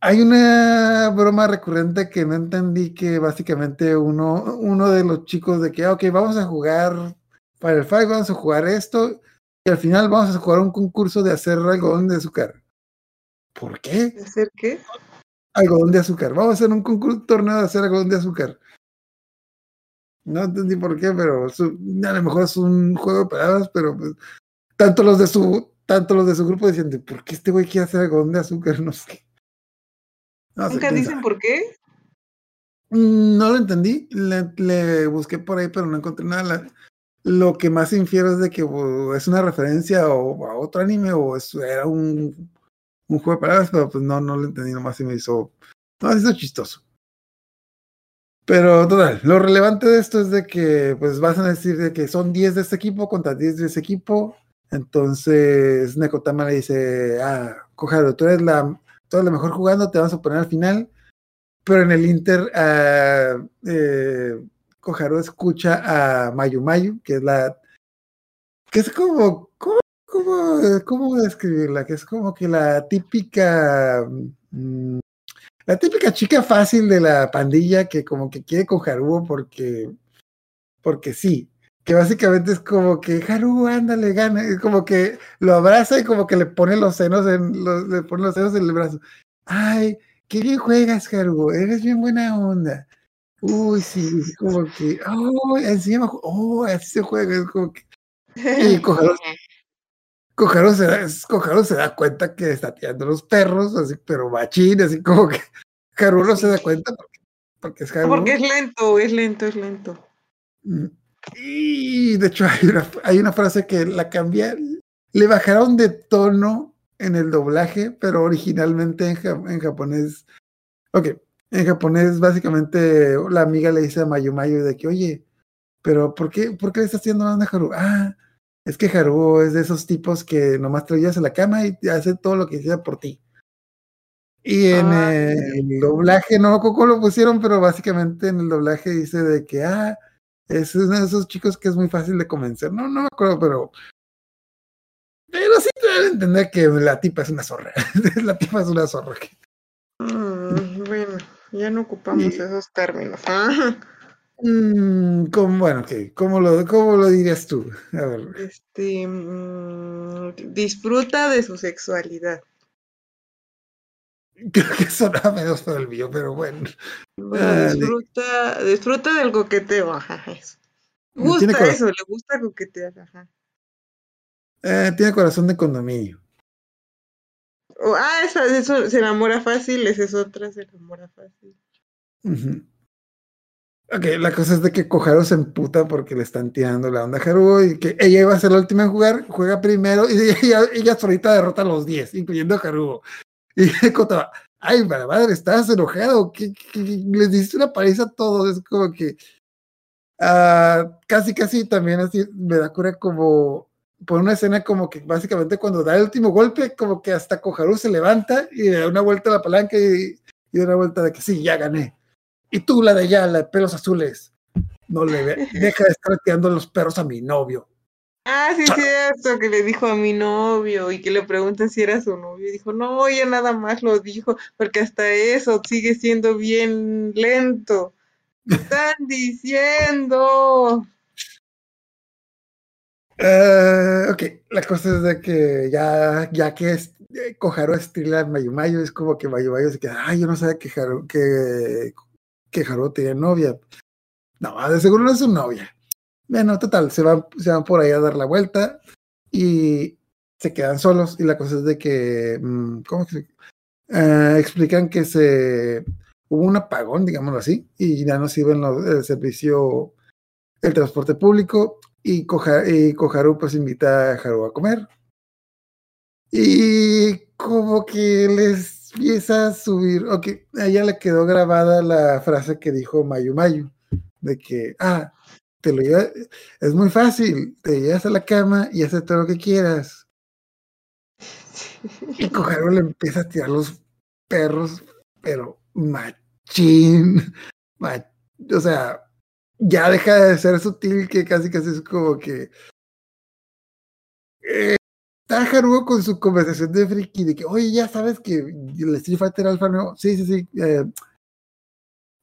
Hay una broma recurrente que no entendí que básicamente uno, uno de los chicos de que, ah, ok, vamos a jugar Fire Fight, vamos a jugar esto y al final vamos a jugar un concurso de hacer algodón de azúcar. ¿Por qué? ¿De hacer qué? Algodón de azúcar. Vamos a hacer un concurso, torneo de hacer algodón de azúcar. No entendí por qué, pero su- a lo mejor es un juego de palabras, pero pues, tanto los de su, tanto los de su grupo decían, de, ¿por qué este güey quiere hacer algodón de azúcar? No sé. No sé, ¿Nunca dicen sabe. por qué? Mm, No lo entendí, le, le busqué por ahí, pero no encontré nada. La- lo que más infiero es de que es una referencia o, a otro anime o es- era un, un juego de palabras, pero pues no, no lo entendí, nomás se me hizo, no, se hizo chistoso. Pero total, lo relevante de esto es de que pues vas a decir de que son 10 de este equipo contra 10 de ese equipo. Entonces Nekotama le dice, ah, Koharu, tú eres la, tú eres la mejor jugando, te vamos a poner al final. Pero en el Inter, ah, eh, Koharu escucha a Mayu Mayu, que es la. que es como. ¿Cómo, cómo, cómo describirla? Que es como que la típica. mm, la típica chica fácil de la pandilla que como que quiere con Haruo porque. porque sí. Que básicamente es como que Haruo, ándale, gana. Es como que lo abraza y como que le pone los senos en los, le pone los senos en el brazo. Ay, qué bien juegas, Haruo, eres bien buena onda. Uy, sí, es como que, oh, encima, oh, así se juega, es como que, y Koharu, Koharu se da, Koharu se da cuenta que está tirando los perros, así, pero machín, así como que Haruo no se da cuenta porque, porque es Haruo. Porque es lento, es lento, es lento. Mm. Y de hecho hay una, hay una frase que la cambiaron, le bajaron de tono en el doblaje, pero originalmente en, ja- en japonés. Ok, en japonés básicamente la amiga le dice a Mayu Mayu de que, oye, pero ¿por qué, ¿por qué le estás haciendo más a Haru? Ah, es que Haru es de esos tipos que nomás te lo llevas a la cama y hace todo lo que hiciera por ti. Y en Ah, eh, el doblaje, no cómo lo pusieron, pero básicamente en el doblaje dice de que, ah, es uno de esos chicos que es muy fácil de convencer. No, no me acuerdo, pero. Pero sí te a entender que la tipa es una zorra. la tipa es una zorra. Mm, bueno, ya no ocupamos Y- esos términos. Ah, Mm, ¿cómo, bueno, ok, ¿cómo lo, ¿cómo lo dirías tú? A ver. Este, mm, disfruta de su sexualidad. Creo que sonaba menos para el mío, pero bueno. Bueno, Ah, disfruta, disfruta del coqueteo, ajá, eso. Tiene Gusta eso, le gusta coquetear, ajá. Eh, tiene corazón de condominio. O, ah, esa, eso, se enamora fácil, esa es otra, se enamora fácil. Ujú. Ok, la cosa es de que Koharu se emputa porque le están tirando la onda a Haruo y que ella iba a ser la última en jugar, juega primero y ella, ella solita derrota a los 10, incluyendo a Haruo. Y Kota, ay, madre, estás enojado, que les diste una paliza a todos, es como que ah, casi, casi también así me da cura como por una escena como que básicamente cuando da el último golpe, como que hasta Koharu se levanta y da una vuelta a la palanca y, y da una vuelta de que sí, ya gané. Y tú, la de allá, la de pelos azules, no le ve, deja de estar tirando los perros a mi novio. Ah, sí, es cierto, que le dijo a mi novio y que le preguntan si era su novio. Y dijo, no, ella nada más lo dijo, porque hasta eso sigue siendo bien lento. ¿Qué están diciendo? Eh, ok, la cosa es de que ya, ya que es, eh, Koharu estila a Mayumayo, es como que Mayumayo se queda, ay, yo no sabía que Haru, que, que Haru tenía novia. No, de seguro no es su novia. Bueno, total, se van, se van por ahí a dar la vuelta y se quedan solos. Y la cosa es de que, mm, ¿cómo que se- eh, explican que se hubo un apagón, digámoslo así, y ya no sirven los, el servicio, el transporte público, y, Koja- y Koharu pues invita a Haru a comer. Y como que les empieza a subir, ok, a ella le quedó grabada la frase que dijo Mayu Mayu, de que, ah, te lo lleva- es muy fácil, te llevas a la cama y haces todo lo que quieras. Y Koharu le empieza a tirar los perros, pero machín, ma- o sea, ya deja de ser sutil que casi casi es como que está Haruo con su conversación de friki de que, oye, ya sabes que el Street Fighter Alpha no, sí, sí, sí, eh,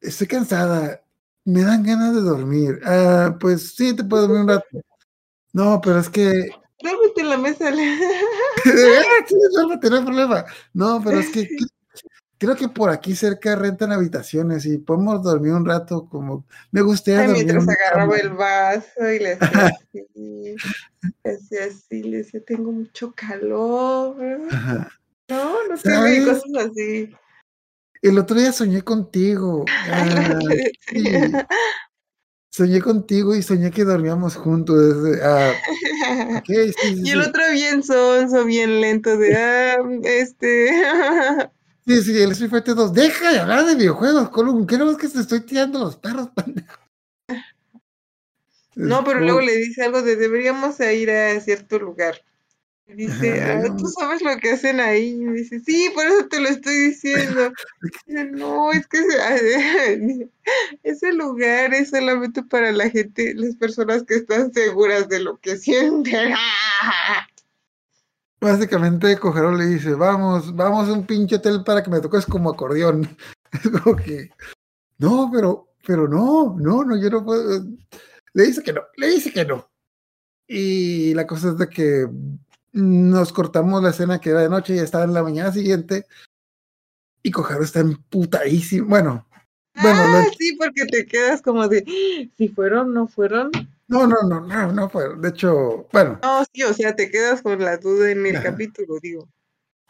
estoy cansada, me dan ganas de dormir. Ah, pues sí, te puedo dormir un rato. No, pero es que Duérmete en la mesa. sí, duérmete, no hay problema. No, pero es que, que- creo que por aquí cerca rentan habitaciones y podemos dormir un rato como me gustaría dormir en mientras agarraba el vaso y le hacía así, le hacía así, le decía, tengo mucho calor. Ajá. No, no sé, cosas así. El otro día soñé contigo. ah, sí, soñé contigo y soñé que dormíamos juntos. Ah, ok, sí, sí, Y el otro bien sonso, bien lento, de, ah, este, Sí, sí, el Street Fighter 2. Deja de hablar de videojuegos, Colum. ¿Qué no es que te estoy tirando los perros, pendejo? no, pero luego le dice algo de, deberíamos ir a cierto lugar. Dice, ah, tú sabes lo que hacen ahí. Y dice, sí, por eso te lo estoy diciendo. Dice, no, es que ese, ese lugar es solamente para la gente, las personas que están seguras de lo que sienten. Básicamente, Cojero le dice, vamos, vamos a un pinche hotel para que me toques como acordeón. Es como que, no, pero, pero no, no, no, yo no puedo. Le dice que no, le dice que no. Y la cosa es de que nos cortamos la escena que era de noche y estaba en la mañana siguiente. Y Cojaro está emputadísimo. Bueno, bueno, ah, lo- sí, porque te quedas como de, si fueron, no fueron. No, no, no, no, no fue. De hecho, bueno, No, sí, o sea, te quedas con la duda en el capítulo, digo.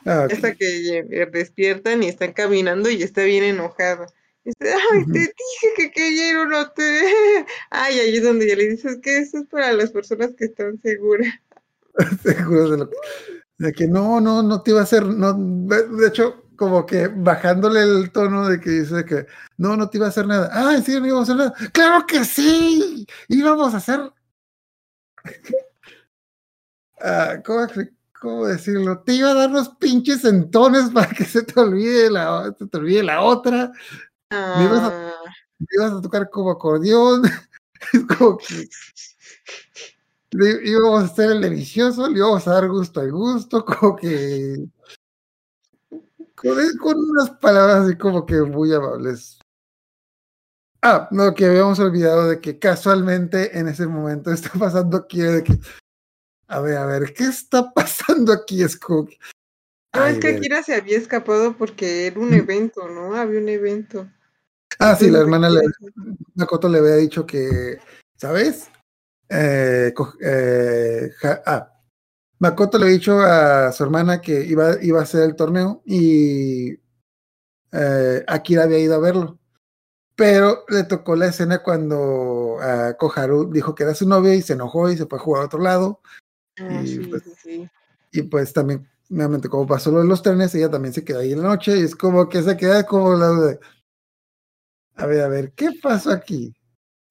ah, ok. Hasta que despiertan y están caminando y está bien enojada. Dice, ay, te dije que quería ir a un hotel. Ay, ahí es donde ya le dices que eso es para las personas que están seguras. Seguro de lo que- De que no, no, no te iba a hacer, no, de hecho, como que bajándole el tono de que dice que no, no te iba a hacer nada. Ah, ¿en serio no íbamos a hacer nada? ¡Claro que sí! Íbamos a hacer. Ah, ¿cómo, cómo decirlo? Te iba a dar los pinches centones para que se te olvide la, se te olvide la otra. Ah, Me ibas a tocar como acordeón. Es como que íbamos a hacer el delicioso, le íbamos a dar gusto al gusto, como que con, con unas palabras así como que muy amables. Ah, no, que habíamos olvidado de que casualmente en ese momento está pasando aquí de que, a ver, a ver, ¿qué está pasando aquí? Que, no, ay, es que. Akira se había escapado porque era un Mm. evento, ¿no? Había un evento. Ah, sí, la hermana le, Makoto le había dicho que, ¿sabes? Eh, eh, ja- ah, Makoto le había dicho a su hermana que iba, iba a hacer el torneo y eh, Akira había ido a verlo. Pero le tocó la escena cuando ah, Koharu dijo que era su novia y se enojó y se fue a jugar a otro lado. Ah, Y, sí, pues, sí. Y pues también, nuevamente, como pasó lo de los trenes, ella también se queda ahí en la noche y es como que se queda como la de, a ver, a ver, ¿qué pasó aquí?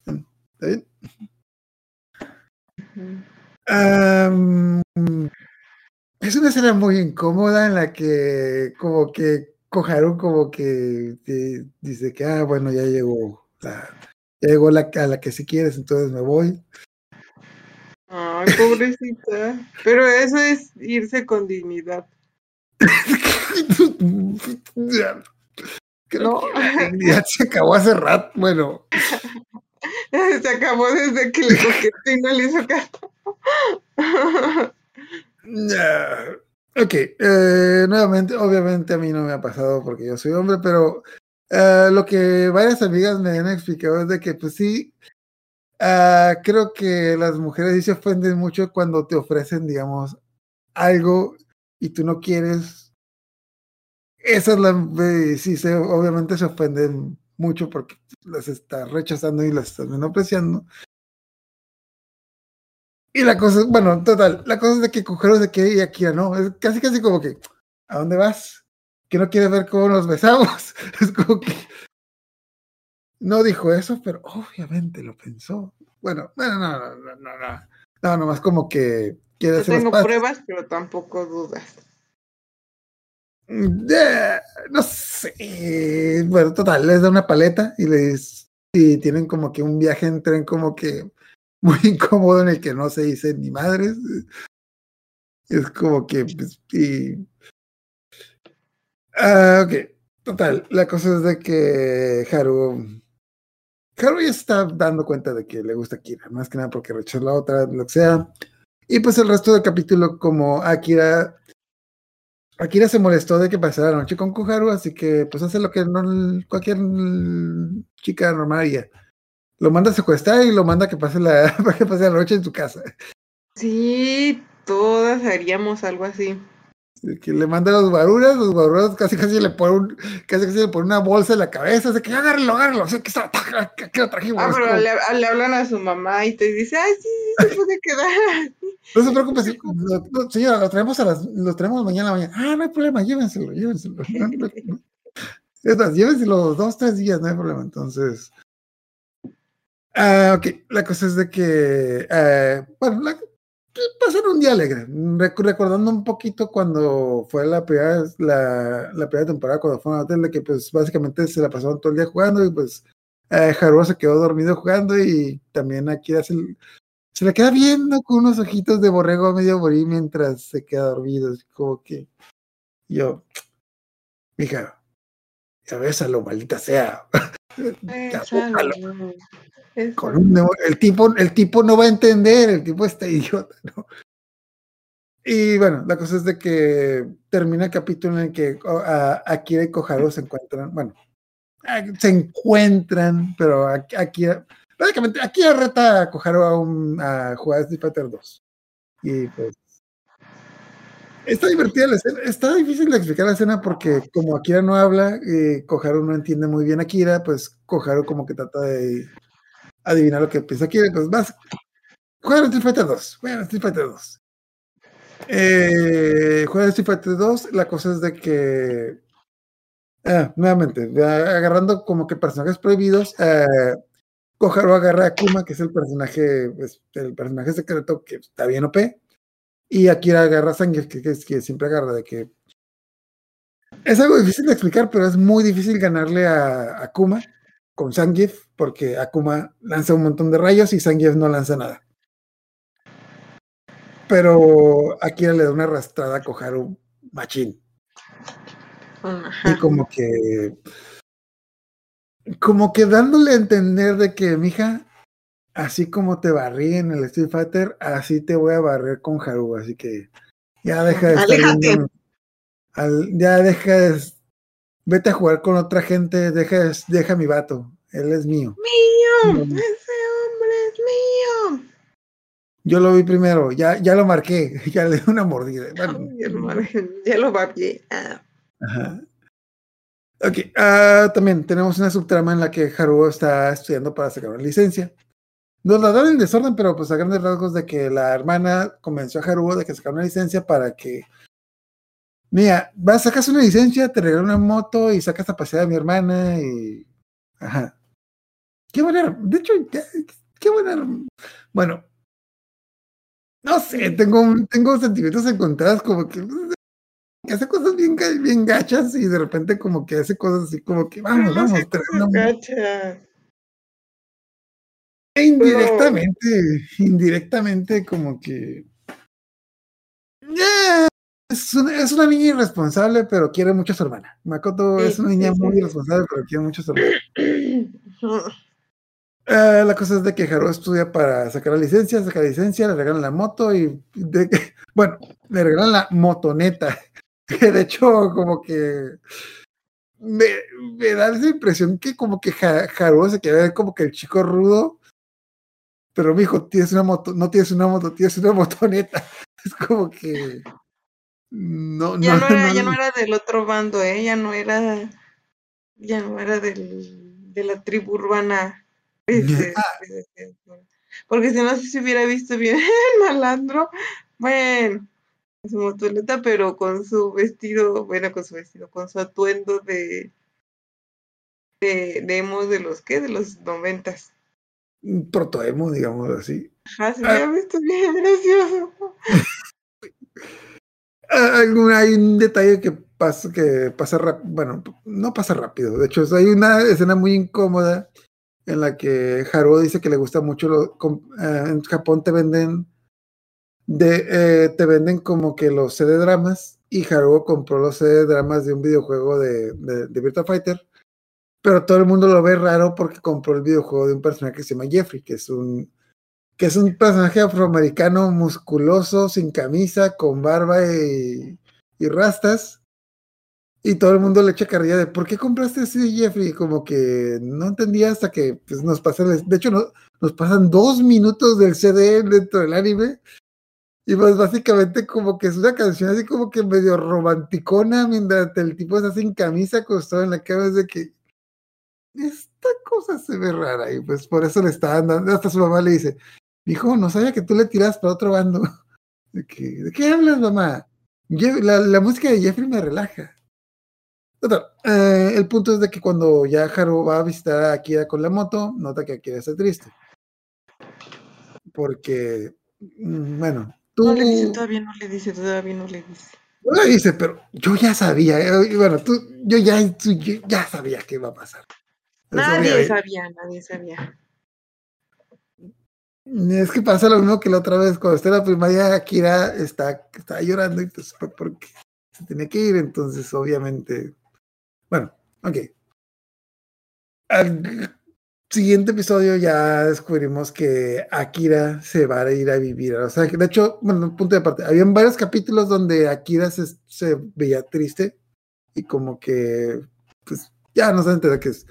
¿Está bien? Am, es una escena muy incómoda en la que como que Koharu como que dice que, ah, bueno, ya llegó la, ya llegó la, a la que si quieres, entonces me voy. Ay, pobrecita. Pero eso es irse con dignidad. Creo No. que la dignidad se acabó hace rato. Bueno, Se acabó desde que le coqueteó y no le hizo caso. Ok. eh, nuevamente, obviamente a mí no me ha pasado porque yo soy hombre, pero eh, lo que varias amigas me han explicado es de que, pues sí, ah, creo que las mujeres sí se ofenden mucho cuando te ofrecen, digamos, algo y tú no quieres. Esa es la. eh, sí, se, obviamente se ofenden mucho porque las estás rechazando y las estás menospreciando. Y la cosa, bueno, total, la cosa es de que Kujero se quiere y Akira no. Es casi, casi como que, ¿a dónde vas? Que no quieres ver cómo nos besamos. Es como que. No dijo eso, pero obviamente lo pensó. Bueno, no, no, no, no, no, no. No, nomás como que quiere hacer tengo pruebas, pero tampoco dudas. Mm, no sé. Bueno, total, les da una paleta y les. Y tienen como que un viaje en tren como que muy incómodo en el que no se dicen ni madres. Es como que. pues. Ah, ok. Total, la cosa es de que Haru. Haru ya está dando cuenta de que le gusta Akira, más que nada porque rechazó la otra, lo que sea. Y pues el resto del capítulo, como Akira Akira se molestó de que pasara la noche con Koharu, así que pues hace lo que no, cualquier chica normal haría. Lo manda a secuestrar y lo manda a que pase la, para que pase la noche en su casa. Sí, todas haríamos algo así. Que le manda los guaruras, los guaruras casi casi le pone un, casi casi le pone una bolsa en la cabeza, así que agárralo, agárralo, así que está, que lo trajimos. Ah, pero como, le, le hablan a su mamá y te dice, ay, sí, sí, se puede quedar. no se preocupe, sí, señora, lo traemos a las, lo traemos mañana a mañana. Ah, no hay problema, llévenselo, llévenselo. No, no, llévenselo dos, tres días, no hay problema. Entonces, ah, ok, la cosa es de que, eh, bueno, la, pasaron un día alegre, Rec- recordando un poquito cuando fue la primera, la, la primera temporada, cuando fue a hotel, de que pues básicamente se la pasaron todo el día jugando y pues eh, Haruo se quedó dormido jugando y también aquí se, se le queda viendo con unos ojitos de borrego a medio morir mientras se queda dormido, así como que yo, mija, ya bésalo, maldita sea. Bésalo. Con un el tipo, el tipo no va a entender, el tipo está idiota, ¿no? Y bueno, la cosa es de que termina el capítulo en el que oh, Akira y Koharu se encuentran, bueno, se encuentran, pero Ak- Akira, básicamente Akira reta a Koharu a, un, a jugar Street Fighter 2. Y pues está divertida la escena, está difícil de explicar la escena porque como Akira no habla, eh, Koharu no entiende muy bien a Akira, pues Koharu como que trata de adivinar lo que piensa Akira, pues vas, juega Street Fighter 2, juega Street Fighter 2. Eh, juega Street Fighter 2, la cosa es de que, ah, nuevamente, agarrando como que personajes prohibidos, eh, Koharu agarra a Akuma, que es el personaje, pues, el personaje secreto que está bien OP, y Akira agarra a Zangief, que, que es que siempre agarra de que es algo difícil de explicar, pero es muy difícil ganarle a Akuma con Zangief, porque Akuma lanza un montón de rayos y Zangief no lanza nada. Pero Akira le da una arrastrada a Koharu machín. Y como que. Como que dándole a entender de que, mija, así como te barrí en el Street Fighter, así te voy a barrer con Haru. Así que ya deja de estar viendo- al- ya deja de. Vete a jugar con otra gente, deja, deja mi vato. Él es mío. ¡Mío! Mm. ¡Ese hombre es mío! Yo lo vi primero, ya, ya lo marqué, ya le di una mordida. Bueno, ya lo bien. Ah, Ajá. Ok, ah, también tenemos una subtrama en la que Haruo está estudiando para sacar una licencia. Nos la dan en desorden, pero pues a grandes rasgos de que la hermana convenció a Haruo de que sacara una licencia para que. Mira, vas, sacas una licencia, te regalo una moto y sacas a pasear a mi hermana y. Ajá. Qué buena. De hecho, qué buena. Bueno. No sé, tengo, tengo sentimientos encontrados como que que hace cosas bien, bien gachas y de repente como que hace cosas así como que vamos, vamos, cosas indirectamente, indirectamente como que es, una, es una niña irresponsable, pero quiere mucho a su hermana. Makoto Sí, es una niña sí, muy irresponsable, pero quiere mucho a su hermana. Eh, la cosa es de que Haru estudia para sacar la licencia, saca la licencia, le regalan la moto y, de- bueno, le regalan la motoneta. Que de hecho, como que me, me da esa impresión que como que Haru se quiere ver como que el chico rudo, pero mijo, tienes una moto, no tienes una moto, tienes una motoneta. Es como que no, Ya no, era, no- ya no era del otro bando, ¿eh? Ya no era, ya no era del, de la tribu urbana. Este, este, porque si no, si se hubiera visto bien el malandro, bueno, en su motoneta, pero con su vestido, bueno, con su vestido, con su atuendo de, de, de emos de los, ¿qué? De los noventas. Protoemo, digamos así. Ajá, Ah. hubiera visto bien gracioso. Ah, algún- hay un detalle que pasa, que pasa rápido, bueno, no pasa rápido, de hecho hay una escena muy incómoda en la que Haruo dice que le gusta mucho, lo- eh, en Japón te venden, de, eh, te venden como que los CD dramas y Haruo compró los CD dramas de un videojuego de, de, de Virtua Fighter, pero todo el mundo lo ve raro porque compró el videojuego de un personaje que se llama Jeffrey, que es un que es un personaje afroamericano musculoso, sin camisa, con barba y, y rastas. Y todo el mundo le echa carrilla de ¿por qué compraste ese Jeffrey? Como que no entendía hasta que pues, nos pasan, de hecho no, nos pasan dos minutos del CD dentro del anime. Y pues básicamente como que es una canción así como que medio romanticona mientras el tipo está sin camisa acostado en la cama de que esta cosa se ve rara y pues por eso le está dando, hasta su mamá le dice, Dijo, no sabía que tú le tiras para otro bando. ¿De qué, ¿de qué hablas, mamá? La, la música de Jeffrey me relaja. Total, eh, el punto es de que cuando ya Haru va a visitar a Akira con la moto, nota que Akira está triste. Porque, mm, bueno, tú... No le dice, todavía no le dice, todavía no le dice. No le dice, pero yo ya sabía, eh, bueno, tú, yo ya, tú- yo ya sabía que iba a pasar. Nadie sabía, nadie sabía. Es que pasa lo mismo que la otra vez, cuando está en la primaria, Akira está, está llorando y pues fue porque se tiene que ir, entonces obviamente. Bueno, ok. Al siguiente episodio ya descubrimos que Akira se va a ir a vivir a Los Ángeles. De hecho, bueno, punto de aparte, habían varios capítulos donde Akira se, se veía triste y como que, pues ya no se entera que es.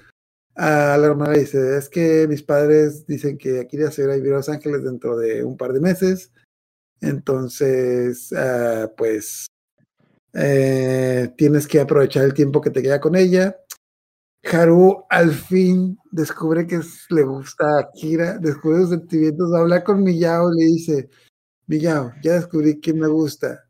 A la hermana dice, es que mis padres dicen que Akira se va a ir a vivir a Los Ángeles dentro de un par de meses. Entonces, ah, pues, eh, tienes que aprovechar el tiempo que te queda con ella. Haru al fin descubre que le gusta a Akira, descubre sus sentimientos, va a hablar con Miyao, le dice, Miyao, ya descubrí quién me gusta.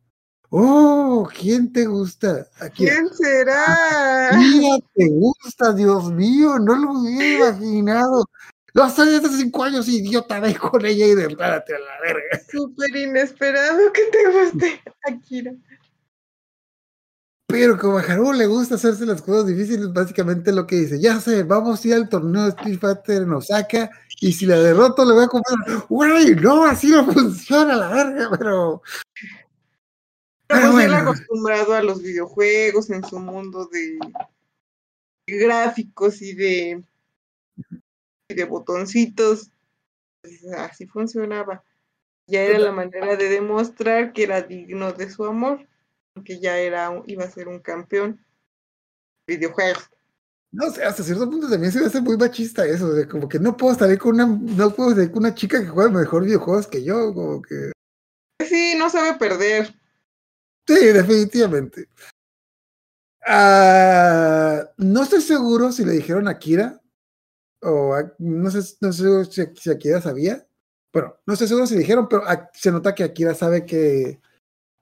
Oh, ¿quién te gusta? Akira. ¿Quién será? Akira te gusta, Dios mío, no lo hubiera imaginado. Lo sabías hace cinco años, idiota, ve con ella y derrárate a la verga. Súper inesperado que te guste, Akira. Pero como a Haru le gusta hacerse las cosas difíciles, básicamente lo que dice, ya sé, vamos a ir al torneo de Street Fighter en Osaka y si la derroto le voy a comprar, güey, no, así no funciona la verga, pero... Pero pues él bueno. acostumbrado a los videojuegos en su mundo de gráficos y de, y de botoncitos. pues, así funcionaba. Ya era la manera de demostrar que era digno de su amor, que ya era iba a ser un campeón de videojuegos. No sé, hasta cierto punto también se me hace muy machista eso, de como que no puedo salir con una, no puedo salir con una chica que juega mejor videojuegos que yo, como que... Sí, no sabe perder. Sí, definitivamente. Ah, no estoy seguro si le dijeron a Kira, o no sé, no sé si, si Akira sabía. Bueno, no estoy seguro si dijeron, pero se nota que Akira sabe que,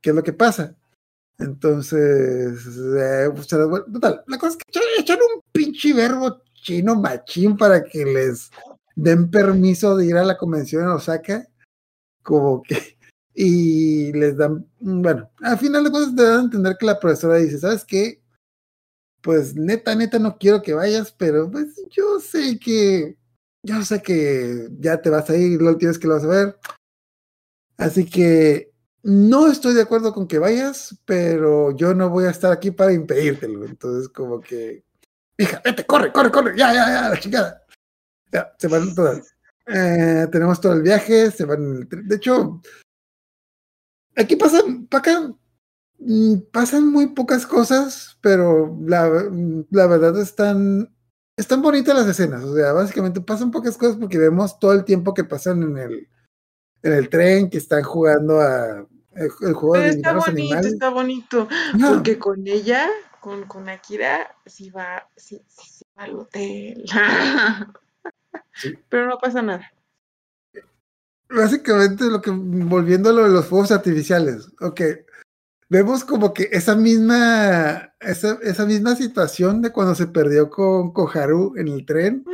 qué es lo que pasa. Entonces, eh, pues, total, la cosa es que echan un pinche verbo chino machín para que les den permiso de ir a la convención en Osaka, como que, y les dan, bueno, al final de cuentas te dan a entender que la profesora dice, ¿sabes qué? Pues neta, neta, no quiero que vayas, pero pues yo sé que, yo sé que ya te vas a ir, última vez que lo vas a ver. Así que no estoy de acuerdo con que vayas, pero yo no voy a estar aquí para impedírtelo. Entonces, como que, hija, vete, corre, corre, corre, ya, ya, ya, la chingada. Ya, se van todas. Eh, tenemos todo el viaje, se van. De hecho, aquí pasan, pa' acá, mm, pasan muy pocas cosas, pero la, mm, la verdad están, están bonitas las escenas. O sea, básicamente pasan pocas cosas porque vemos todo el tiempo que pasan en el, en el tren, que están jugando a el, el juego Pero de está bonito, animales. está bonito. No, Porque con ella, con, con Akira, sí va, sí, sí, sí va al hotel. Sí. Pero no pasa nada. Básicamente lo que volviendo a lo de los fuegos artificiales, ok, vemos como que esa misma esa, esa misma situación de cuando se perdió con Koharu en el tren,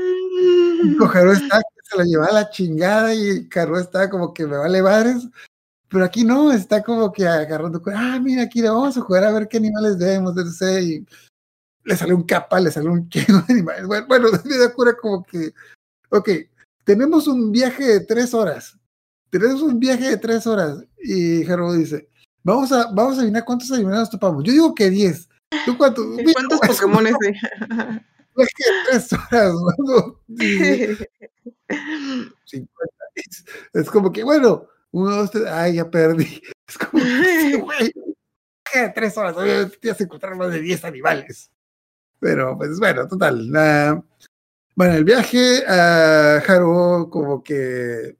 Koharu está se la llevaba la chingada y Haru está como que me vale madres, pero aquí no, está como que agarrando, ah, mira, aquí vamos a jugar a ver qué animales vemos. Y le sale un capa, le sale un chingo de animales. Bueno, bueno, me da cura como que, ok, tenemos un viaje de tres horas, tenemos un viaje de tres horas, y Haru dice, vamos a, vamos a adivinar cuántos animales nos topamos. Yo digo que diez. ¿Tú cuántos? ¿Cuántos Mira, es Pokémon de? viaje de tres horas, ¿no? Y- 50. Es, es como que, bueno, uno, dos, tres, ay, ya perdí. Es como que, güey, ¿qué? tres horas, obviamente tienes que encontrar más de 10 animales. Pero, pues bueno, total. ah, bueno, el viaje a Haru, como que.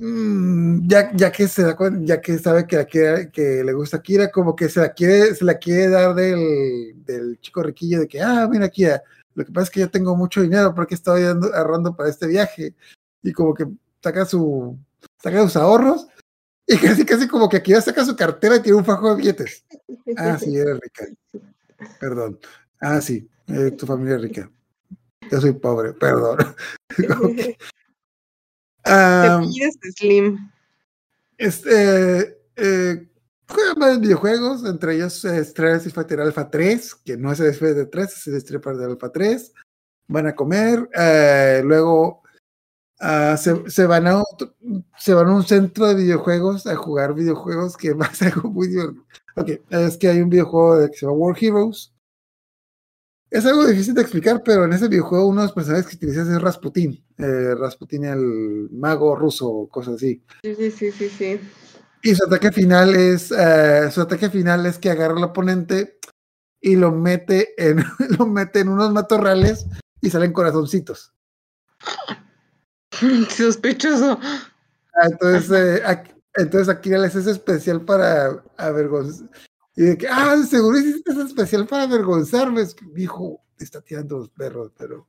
Mm, ya, ya que se da cuen- ya que sabe que, le gusta a Kira, como que se la quiere, se la quiere dar del, del chico riquillo de que, ah, mira, Kira, lo que pasa es que yo tengo mucho dinero porque estoy ahorrando para este viaje. Y como que saca su saca sus ahorros y casi casi como que ya saca su cartera y tiene un fajo de billetes. Ah, sí, eres rica. Perdón. Ah, sí, eh, tu familia es rica. Yo soy pobre, perdón. Te ah, pides Slim. este, eh, juegan varios videojuegos, entre ellos eh, Street Fighter Alpha 3, que no es el Fighter 3, es el Street Fighter Alpha 3. Van a comer, eh, luego ah, se, se van a otro- se van a un centro de videojuegos a jugar videojuegos que va a ser algo muy divertido. Ok, es que hay un videojuego de- que se llama War Heroes. Es algo difícil de explicar, pero en ese videojuego uno de los personajes que utilizas es Rasputin. eh, Rasputin, el mago ruso, cosas así. Sí, sí, sí, sí, sí. Y su ataque final es eh, su ataque final es que agarra al oponente y lo mete en lo mete en unos matorrales y salen corazoncitos. Sospechoso. Ah, Entonces, eh, aquí, entonces aquí le haces especial para avergonzar. Y de que, ah, seguro hiciste ese especial para avergonzarme. Es que, te está tirando los perros, pero.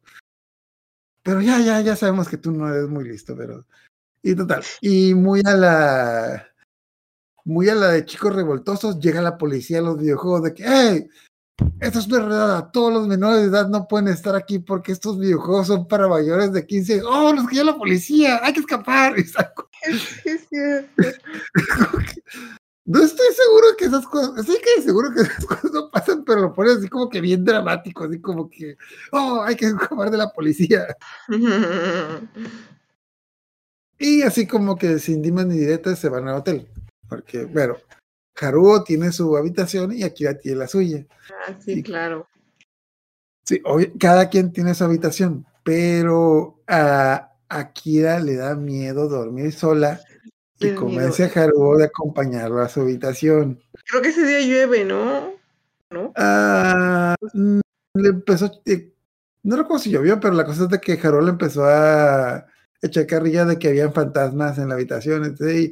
Pero ya, ya, ya sabemos que tú no eres muy listo, pero. Y total. Y muy a la. muy a la de chicos revoltosos, llega la policía a los videojuegos de que, ¡hey! Esto es verdad, todos los menores de edad no pueden estar aquí porque estos videojuegos son para mayores de 15. ¡Oh, los que ya la policía! ¡Hay que escapar! Y saco. No estoy seguro que esas cosas, sí que seguro que esas cosas no pasan, pero lo ponen así como que bien dramático, así como que, oh, hay que escapar de la policía. Y así como que sin dimas ni diretas se van al hotel. Porque, bueno, Haruo tiene su habitación y Akira tiene la suya. Ah, sí, claro. Sí, obvio, cada quien tiene su habitación, pero a Akira le da miedo dormir sola y convence a. Haruo de acompañarlo a su habitación. Creo que ese día llueve, ¿no? ¿No? Ah, mm, le empezó, eh, no recuerdo si llovió, pero la cosa es de que Haruo le empezó a echar carrilla de que habían fantasmas en la habitación, entonces,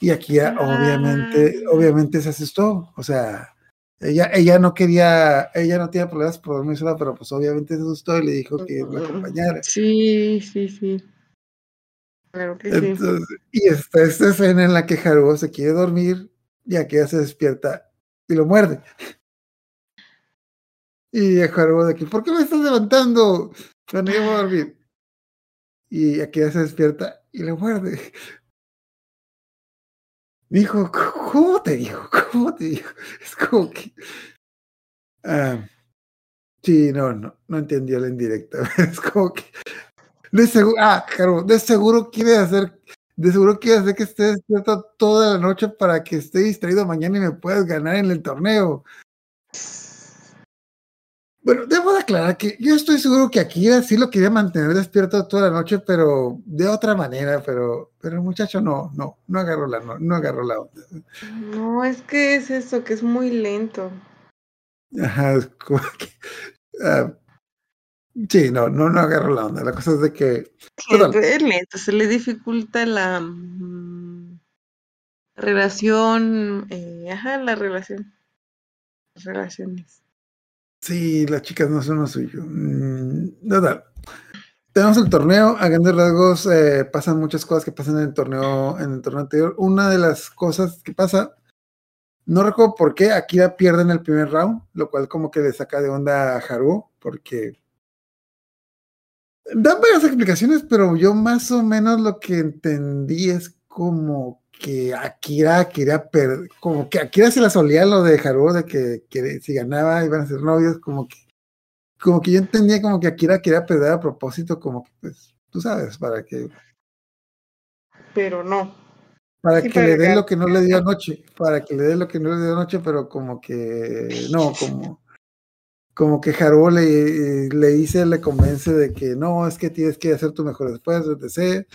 y, y obviamente, Ah. obviamente se asustó, o sea, ella, ella no quería, ella no tenía problemas por dormir sola, pero pues obviamente se asustó y le dijo que la acompañara. Sí, sí, sí. Y está esta escena en la que Haruo se quiere dormir y Akira se despierta y lo muerde. Y Haruo de aquí, ¿por qué me estás levantando? Cuando yo voy a dormir. Y Akira se despierta y le muerde. Dijo, ¿cómo te dijo? ¿Cómo te dijo? Es como que. Ah, sí, no, no, no entendió la indirecta. Es como que. De seguro, ah, Haruo, de seguro quiere hacer de seguro quiere hacer que esté despierto toda la noche para que esté distraído mañana y me puedas ganar en el torneo. Bueno, debo de aclarar que yo estoy seguro que Akira sí lo quería mantener despierto toda la noche, pero de otra manera, pero, pero el muchacho no, no, no agarró la, no, no agarró la onda. No, es que es eso, que es muy lento. Ajá, es como que, ah, sí, no, no, no agarró la onda. La cosa es de que, lento, se le dificulta la mm, relación, eh, ajá, la relación. Las relaciones. sí, las chicas no son lo suyo. Mm, total. Tenemos el torneo, a grandes rasgos eh, pasan muchas cosas que pasan en el torneo, en el torneo anterior. Una de las cosas que pasa, no recuerdo por qué, Akira pierde en el primer round, lo cual como que le saca de onda a Haruo, porque dan varias explicaciones, pero yo más o menos lo que entendí es como que Akira quería perder, como que Akira se la solía lo de Haruo, de que, que si ganaba iban a ser novios, como que como que yo entendía como que Akira quería perder a propósito, como que pues, tú sabes, para que Pero no. para Sí, que le dé lo que no le dio anoche, para que le dé lo que no le dio anoche, pero como que no, como como que Haruo le, le dice, le convence de que no, es que tienes que hacer tu mejor esfuerzo, etc.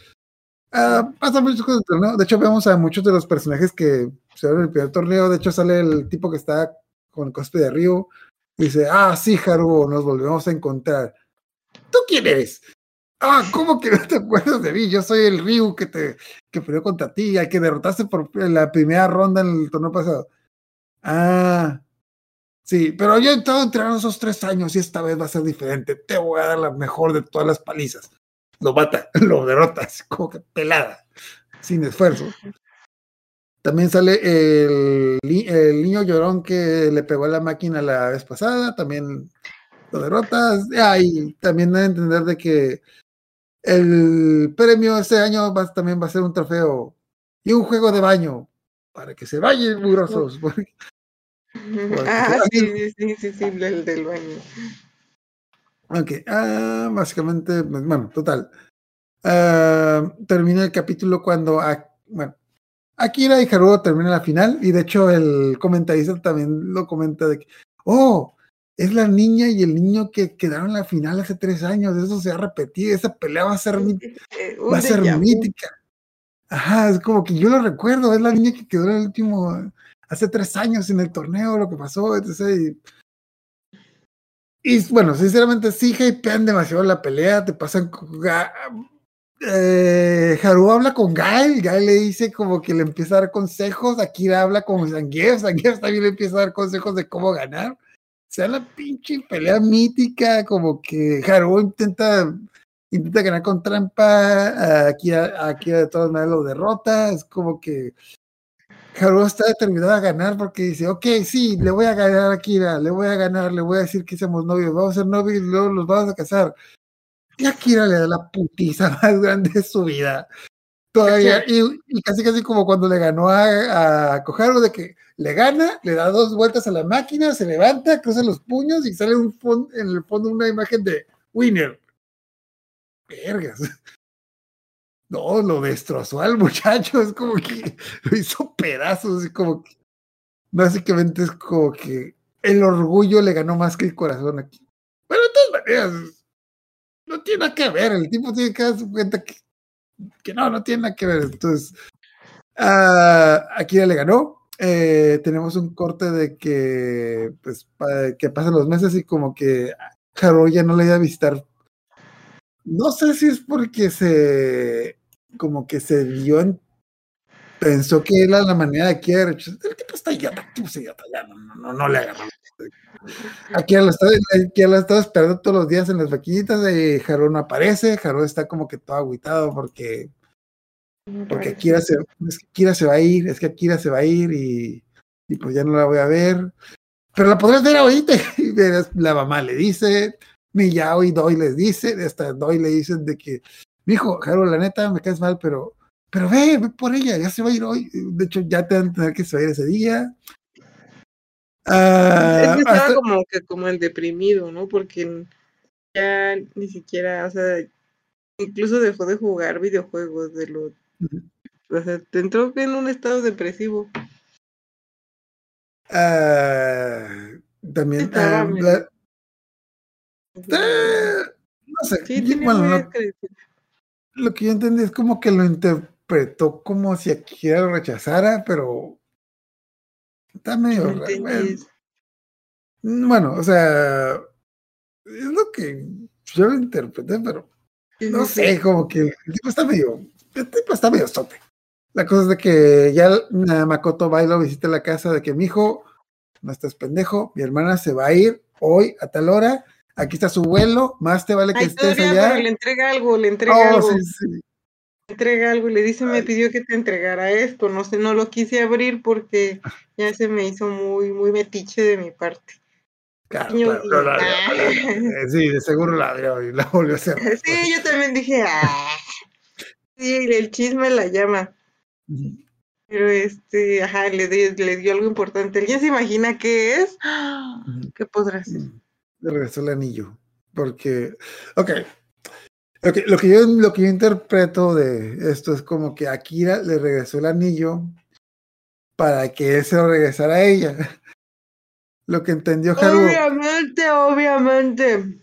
Ah, pasan muchas cosas, ¿no? De hecho, vemos a muchos de los personajes que se ven en el primer torneo. De hecho, sale el tipo que está con el de Ryu. Y dice, ah, sí, Haruo, nos volvemos a encontrar. ¿Tú quién eres? Ah, ¿cómo que no te acuerdas de mí? Yo soy el Ryu que te que peleó contra ti, al que derrotaste por la primera ronda en el torneo pasado. Ah, sí, pero yo he estado entrenando esos tres años y esta vez va a ser diferente. Te voy a dar la mejor de todas las palizas. Lo mata, lo derrota, así como que pelada, sin esfuerzo. También sale el, ni- el niño llorón que le pegó a la máquina la vez pasada, también lo derrotas. Ah, y también da a entender de que el premio este año va- también va a ser un trofeo y un juego de baño para que se vayan mugrosos. porque- Ah, sí, sí, sí, sí, sí, el del baño. Ok, ah, básicamente, pues, bueno, total. Ah, termina el capítulo cuando, bueno, Akira y Haruo terminan la final y de hecho el comentarista también lo comenta de que, oh, es la niña y el niño que quedaron en la final hace tres años, eso se va a repetir, esa pelea va a ser, Eh, va a ser mítica. Ajá, es como que yo lo recuerdo, es la niña que quedó en el último, hace tres años en el torneo, lo que pasó, etc. Y, bueno, sinceramente sí hypean demasiado la pelea, te pasan... Eh, Haru habla con Gael, Gael le dice como que le empieza a dar consejos, Akira habla con Zangief, Zangief también le empieza a dar consejos de cómo ganar. O sea, la pinche pelea mítica, como que Haru intenta intenta ganar con trampa, aquí, aquí de todas maneras lo derrota, es como que Haru está determinado a ganar porque dice, ok, sí, le voy a ganar a Kira, le voy a ganar, le voy a decir que somos novios, vamos a ser novios y luego los vamos a casar. Y a Kira le da la putiza más grande de su vida. Todavía, y, y casi casi como cuando le ganó a, a Koharu, de que le gana, le da dos vueltas a la máquina, se levanta, cruza los puños y sale un en el fondo una imagen de Winner. Vergas. No, lo destrozó al muchacho, es como que lo hizo pedazos, y como que básicamente es como que el orgullo le ganó más que el corazón aquí. Pero de todas maneras, no tiene nada que ver, el tipo tiene que darse cuenta que, que no, no tiene nada que ver. Entonces, ah, Akira le ganó. Eh, tenemos un corte de que, pues, que pasan los meses y como que Haru ya no le iba a visitar. No sé si es porque se, como que se dio en, pensó que era la manera de Akira. El tipo está idiota, está ya no, no, no, no le agarró. Akira lo estaba, Akira lo esperando todos los días en las vaquillitas y Haru no aparece. Haru está como que todo agüitado porque porque Akira se, es que Akira se va a ir, es que Akira se va a ir y, y pues ya no la voy a ver. Pero la podrás ver ahorita. Y verás, la mamá le dice, Miyao y Doi les dice, hasta Doi le dicen de que, mijo, Haru, la neta, me caes mal, pero, pero ve, ve por ella, ya se va a ir hoy. De hecho, ya te van a tener que se va a ir ese día. Ah, Es que estaba hasta- como que como el deprimido, ¿no? Porque ya ni siquiera, o sea, incluso dejó de jugar videojuegos de lo, o sea, entró en un estado depresivo. ah, también, Estaba medio- la- no sé, Sí, bueno, no-. Lo que yo entendí es como que lo interpretó como si Akira lo rechazara, pero está medio raro. entendí Bueno, o sea, es lo que yo lo interpreté, pero no sé, como que el tipo está medio, el tipo está medio sote. La cosa es de que ya Makoto va y lo visita a la casa de que mi hijo, no estás pendejo, mi hermana se va a ir hoy a tal hora, aquí está su vuelo, más te vale que Ay, estés todavía, allá. pero le entrega algo, le entrega Oh, algo, sí, sí. le entrega algo y le dice, me pidió que te entregara esto, no sé, no lo quise abrir porque ya se me hizo muy, muy metiche de mi parte. Claro, claro, la la abrió. Eh, Sí, de seguro la abrió y la volvió a cerrar. Sí, yo también dije, ah, sí, el chisme la llama. Pero este, ajá, le, le dio algo importante. ¿Alguien se imagina qué es? ¿Qué podrá ser? Le regresó el anillo. Porque, ok. Lo que, lo, que yo, lo que yo interpreto de esto es como que Akira le regresó el anillo para que él se lo regresara a ella. Lo que entendió Haru, Obviamente, obviamente.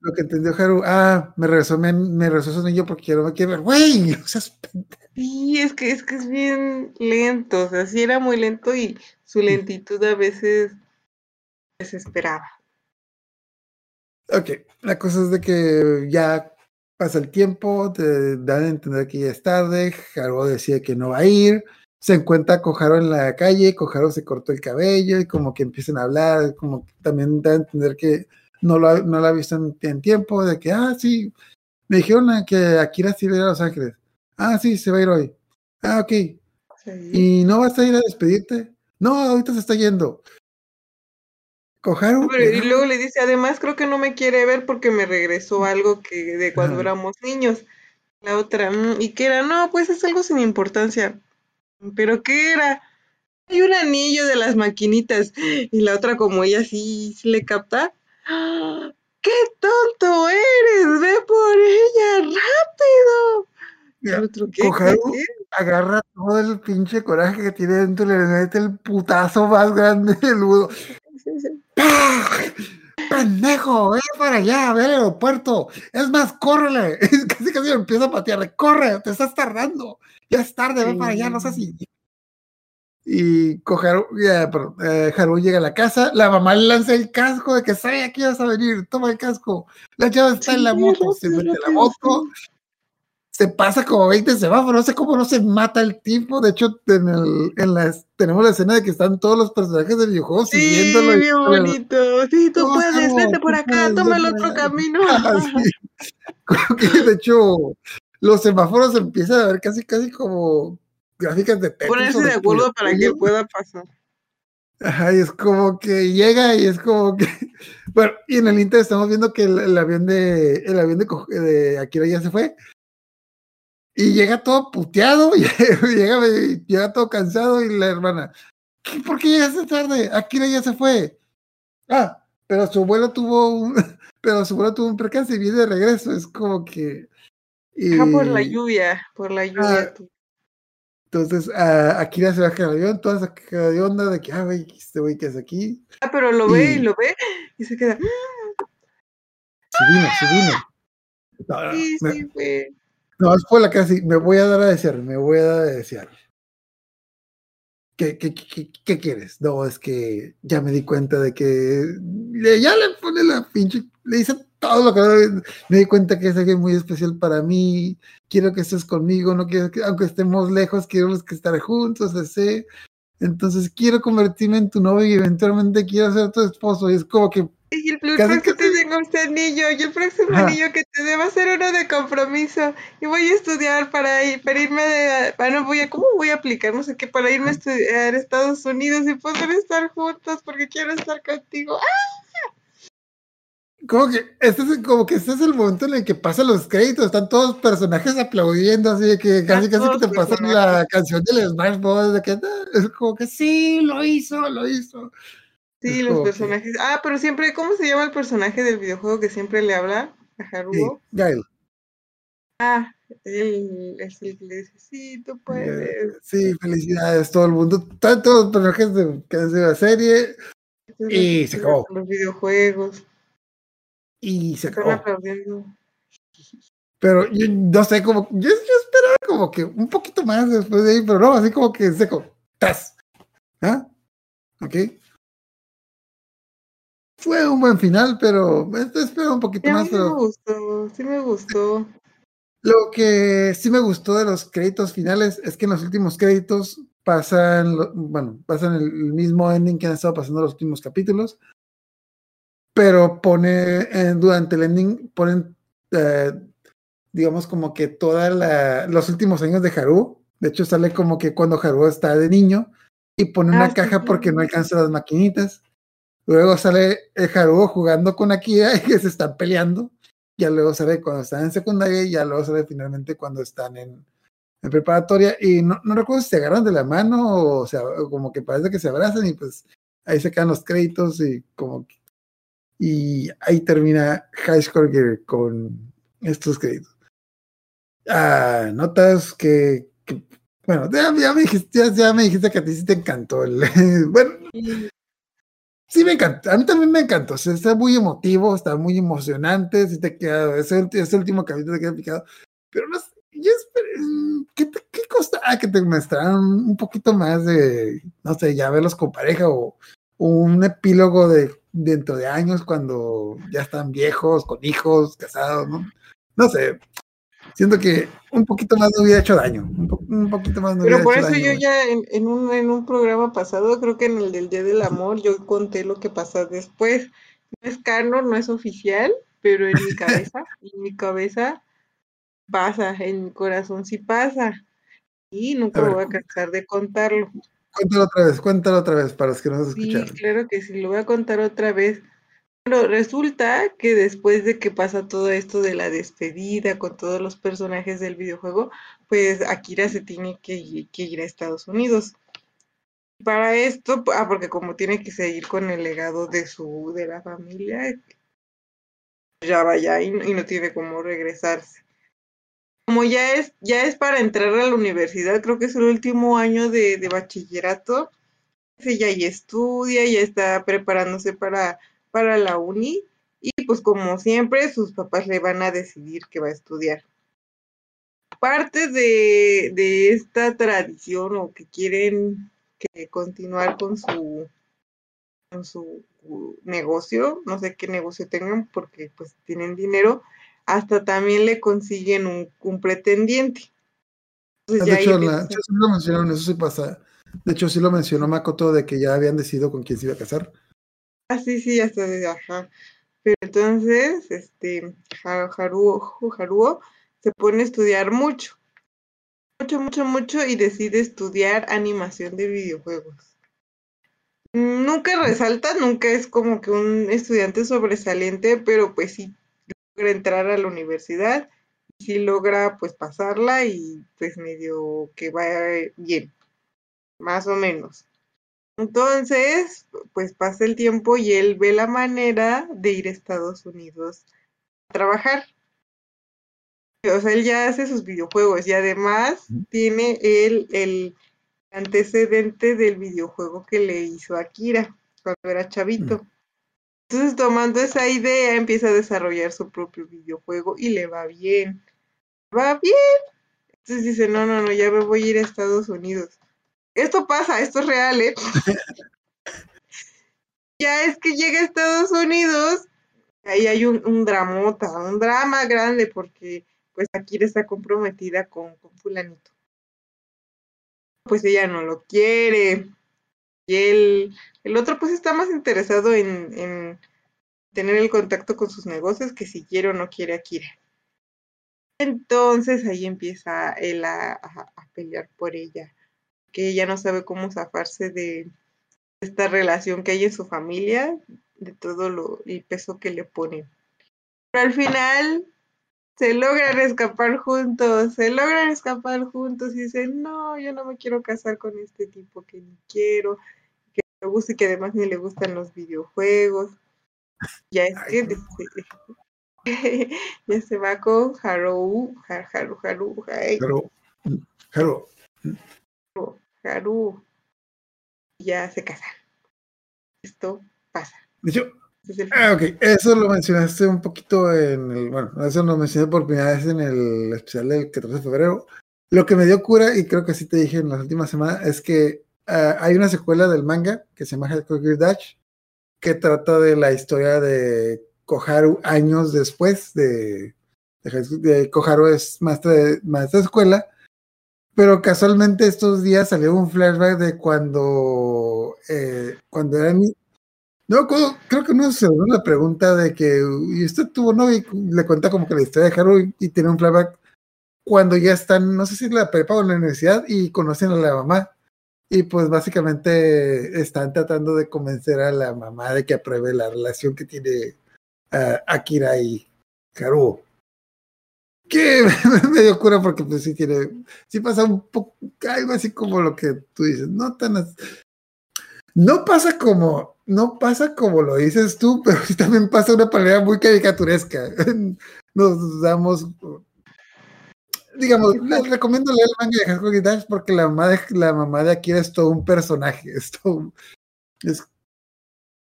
lo que entendió Haru, ah, me regresó, me, me regresó su anillo porque ya no me quiere ver. Güey, o sea, es Sí, es que es que es bien lento, o sea, sí era muy lento y su lentitud a veces desesperaba. Ok, la cosa es de que ya pasa el tiempo, te dan a entender que ya es tarde, Haru decide que no va a ir, se encuentra con en la calle, con se cortó el cabello y como que empiezan a hablar, como que también da a entender que no lo ha, no lo ha visto en, en tiempo, de que, ah, sí, me dijeron a- que Akira sí va a ir a Los Ángeles, ah, sí, se va a ir hoy, ah, ok, Sí. ¿y no vas a ir a despedirte? No, ahorita se está yendo. Haru, Pero, y luego le dice, además creo que no me quiere ver porque me regresó algo que de cuando éramos niños. La otra, "Mm, ¿y qué era? No, pues es algo sin importancia. ¿Pero qué era? Hay un anillo de las maquinitas. Y la otra, como ella sí, sí le capta. ¡Ah! ¡Qué tonto eres! ¡Ve por ella! ¡Rápido! El otro, ¿qué? ¿Qué? Agarra todo el pinche coraje que tiene dentro y le mete el putazo más grande del ludo. ¡Pendejo! ¡Ve para allá! ¡Ve al aeropuerto! Es más, córrele. Casi casi lo a patear. ¡Corre! ¡Te estás tardando! Ya es tarde, ve para allá, no seas idiota. Y Haru, ya, perdón, eh, Haru llega a la casa, la mamá le lanza el casco de que sabía que ibas a venir, toma el casco, la llave está en la moto, se mete la moto, se pasa como 20 semáforos, no sé cómo no se mata el tipo, de hecho en el, en la, tenemos la escena de que están todos los personajes del videojuego Sí, siguiéndolo. dándole- bonito. Sí, tú puedes, vete por acá, toma el otro camino. Ah, sí. Que, de hecho, los semáforos empiezan a ver casi, casi como, gráficas de Tetris Ponerse de acuerdo para que pueda pasar. Ajá, y es como que llega y es como que. Bueno, y en el Inter estamos viendo que el, el avión de el avión de, de Akira ya se fue. Y llega todo puteado, y llega, llega todo cansado, y la hermana, "¿Qué- ¿por qué llegaste tarde? Akira ya se fue. Ah, pero su abuelo tuvo un, pero su abuelo tuvo un percance y viene de regreso. Es como que. Ajá, por la lluvia, por la lluvia. Ah. Entonces, a Akira se baja del avión, toda esa de onda de que, ah, güey, este güey que es aquí. Ah, pero lo ve y y- lo ve y se queda. Se vino, se vino. No, no, Sí, me- sí, güey. No, es por la así, me voy a dar a desear, me voy a dar a desear. ¿Qué, qué, qué, qué- qué quieres? No, es que ya me di cuenta de que le- ya le pone la pinche, le hice todo lo que me di cuenta que es alguien muy especial para mí, quiero que estés conmigo, no quiero que, aunque estemos lejos, quiero que estar juntos, ese. Entonces quiero convertirme en tu novio y eventualmente quiero ser tu esposo. Y es como que Y el Casi, próximo que te casi. Tengo este anillo, y el próximo Ajá. anillo que te dé va a ser uno de compromiso. Y voy a estudiar para, ir, para irme de. ah, no voy a, ¿Cómo voy a aplicar? No sé qué, para irme a estudiar a Estados Unidos y poder estar juntos porque quiero estar contigo. ¡Ah! Como que este es como que este es el momento en el que pasan los créditos, están todos los personajes aplaudiendo, así de que casi casi que te pasan la canción del Smash Bros. de que ah, es como que sí, lo hizo, lo hizo. Sí, los que- personajes. Ah, pero siempre, ¿cómo se llama el personaje del videojuego que siempre le habla a Sí, Haruo? Gail. Ah, él es el que le dice, sí, tú puedes. Sí, felicidades, todo el mundo, tantos los personajes de, que han sido la serie, Y se acabó. Los videojuegos. y se acabó. aplaudiendo. Pero yo no sé, como, yo, yo esperaba como que un poquito más después de ahí, pero no, así como que seco, ¡tas! ¿Ah? ¿Ok? Fue un buen final, pero este espero un poquito Sí, a mí más, sí me pero gustó, sí me gustó. lo que sí me gustó de los créditos finales es que en los últimos créditos pasan, bueno, pasan el, mismo ending que han estado pasando los últimos capítulos, pero pone, durante el ending ponen, eh, digamos, como que todos los últimos años de Haru, de hecho sale como que cuando Haru está de niño y pone una Ah, sí, caja sí, porque no alcanza las maquinitas. Luego sale el Haru jugando con Akira y que se están peleando. Ya luego sale cuando están en secundaria y ya luego sale finalmente cuando están en, en preparatoria. Y no, no recuerdo si se agarran de la mano o, como que parece que se abrazan y pues ahí se quedan los créditos y como y ahí termina High Score con estos créditos. Ah, notas que, bueno, ya, me dijiste, ya, me dijiste que a ti sí te encantó el, bueno, Sí, me encantó. A mí también me encantó. O está muy emotivo, está muy emocionante. Si te queda, ese, ese último capítulo te queda picado. Pero no sé, mm, ¿Qué, qué costaba que te mostraran un poquito más de, no sé, ya verlos con pareja o un epílogo de dentro de años cuando ya están viejos, con hijos, casados, ¿no? No sé. Siento que un poquito más no hubiera hecho daño. Un, po- un poquito más no Pero hubiera por hecho eso daño. yo ya en, en un, en un programa pasado, creo que en el del Día del Amor, yo conté lo que pasa después. No es canon, no es oficial, pero en mi cabeza, en mi cabeza pasa, en mi corazón sí pasa. Y nunca A me voy a cansar de contarlo. Cuéntalo otra vez, cuéntalo otra vez para los que no se Sí, escucharon. claro que sí, lo voy a contar otra vez. Bueno, resulta que después de que pasa todo esto de la despedida con todos los personajes del videojuego, pues Akira se tiene que, ir a Estados Unidos. Para esto, ah, porque como tiene que seguir con el legado de su, de la familia, ya vaya y, y no tiene cómo regresarse. Como ya es, ya es para entrar a la universidad, creo que es el último año de, de bachillerato, ella ya estudia, ya está preparándose para, para la uni, y pues como siempre, sus papás le van a decidir que va a estudiar. Parte de, de esta tradición o que quieren que continuar con su con su negocio, no sé qué negocio tengan porque pues tienen dinero, hasta también le consiguen un, un pretendiente. Entonces, De la, hecho, sí lo mencionaron, eso sí pasa. De hecho, sí lo mencionó Makoto de que ya habían decidido con quién se iba a casar. Ah, sí, sí, hasta ajá. Pero entonces, este, Ha- Haruo, se pone a estudiar mucho. mucho, mucho, mucho y decide estudiar animación de videojuegos. Nunca resalta, nunca es como que un estudiante sobresaliente, pero pues sí logra entrar a la universidad, sí logra pues pasarla y pues medio que vaya bien, más o menos. Entonces, pues pasa el tiempo y él ve la manera de ir a Estados Unidos a trabajar. O sea, él ya hace sus videojuegos y además tiene el, el antecedente del videojuego que le hizo Akira cuando era chavito. Entonces, tomando esa idea, empieza a desarrollar su propio videojuego y le va bien. Va bien. Entonces dice, no, no, no, ya me voy a ir a Estados Unidos. Esto pasa, esto es real, ¿eh? ya es que llega a Estados Unidos, ahí hay un, un, dramota, un drama grande, porque pues Akira está comprometida con, con fulanito. Pues ella no lo quiere. Y él, el otro pues está más interesado en, en tener el contacto con sus negocios que si quiere o no quiere a Akira. Entonces ahí empieza él a, a, a pelear por ella que ella no sabe cómo zafarse de esta relación que hay en su familia, de todo lo, el peso que le pone. Pero al final se logran escapar juntos, se logran escapar juntos y dicen, no, yo no me quiero casar con este tipo que ni quiero, que me gusta y que además ni le gustan los videojuegos. Ya es que ya se va con Haru, Haru, Haru, Haru, Haru. Haru ya se casan. Esto pasa. Yo, ah, ok, eso lo mencionaste un poquito en el, bueno, eso lo mencioné por primera vez en el especial del 14 de febrero. Lo que me dio cura, y creo que sí te dije en las últimas semanas, es que uh, hay una secuela del manga que se llama Gear Dash, que trata de la historia de Koharu años después de, de, de Koharu es maestra de, maestra de escuela, pero casualmente estos días salió un flashback de cuando, eh, cuando era ni... No, creo que no se la pregunta de que, y usted tuvo novio, y le cuenta como que la historia de Haru y, tiene un flashback cuando ya están, no sé si en la prepa o en la universidad y conocen a la mamá. Y pues básicamente están tratando de convencer a la mamá de que apruebe la relación que tiene uh, Akira y Haru que me dio cura porque pues sí tiene, sí pasa un poco, algo así como lo que tú dices, no tan, no pasa como, no pasa como lo dices tú, pero sí también pasa una manera muy caricaturesca. Nos damos, digamos, les recomiendo leer el manga de Hardcore Dash porque la mamá de, la mamá de Akira es todo un personaje, es es,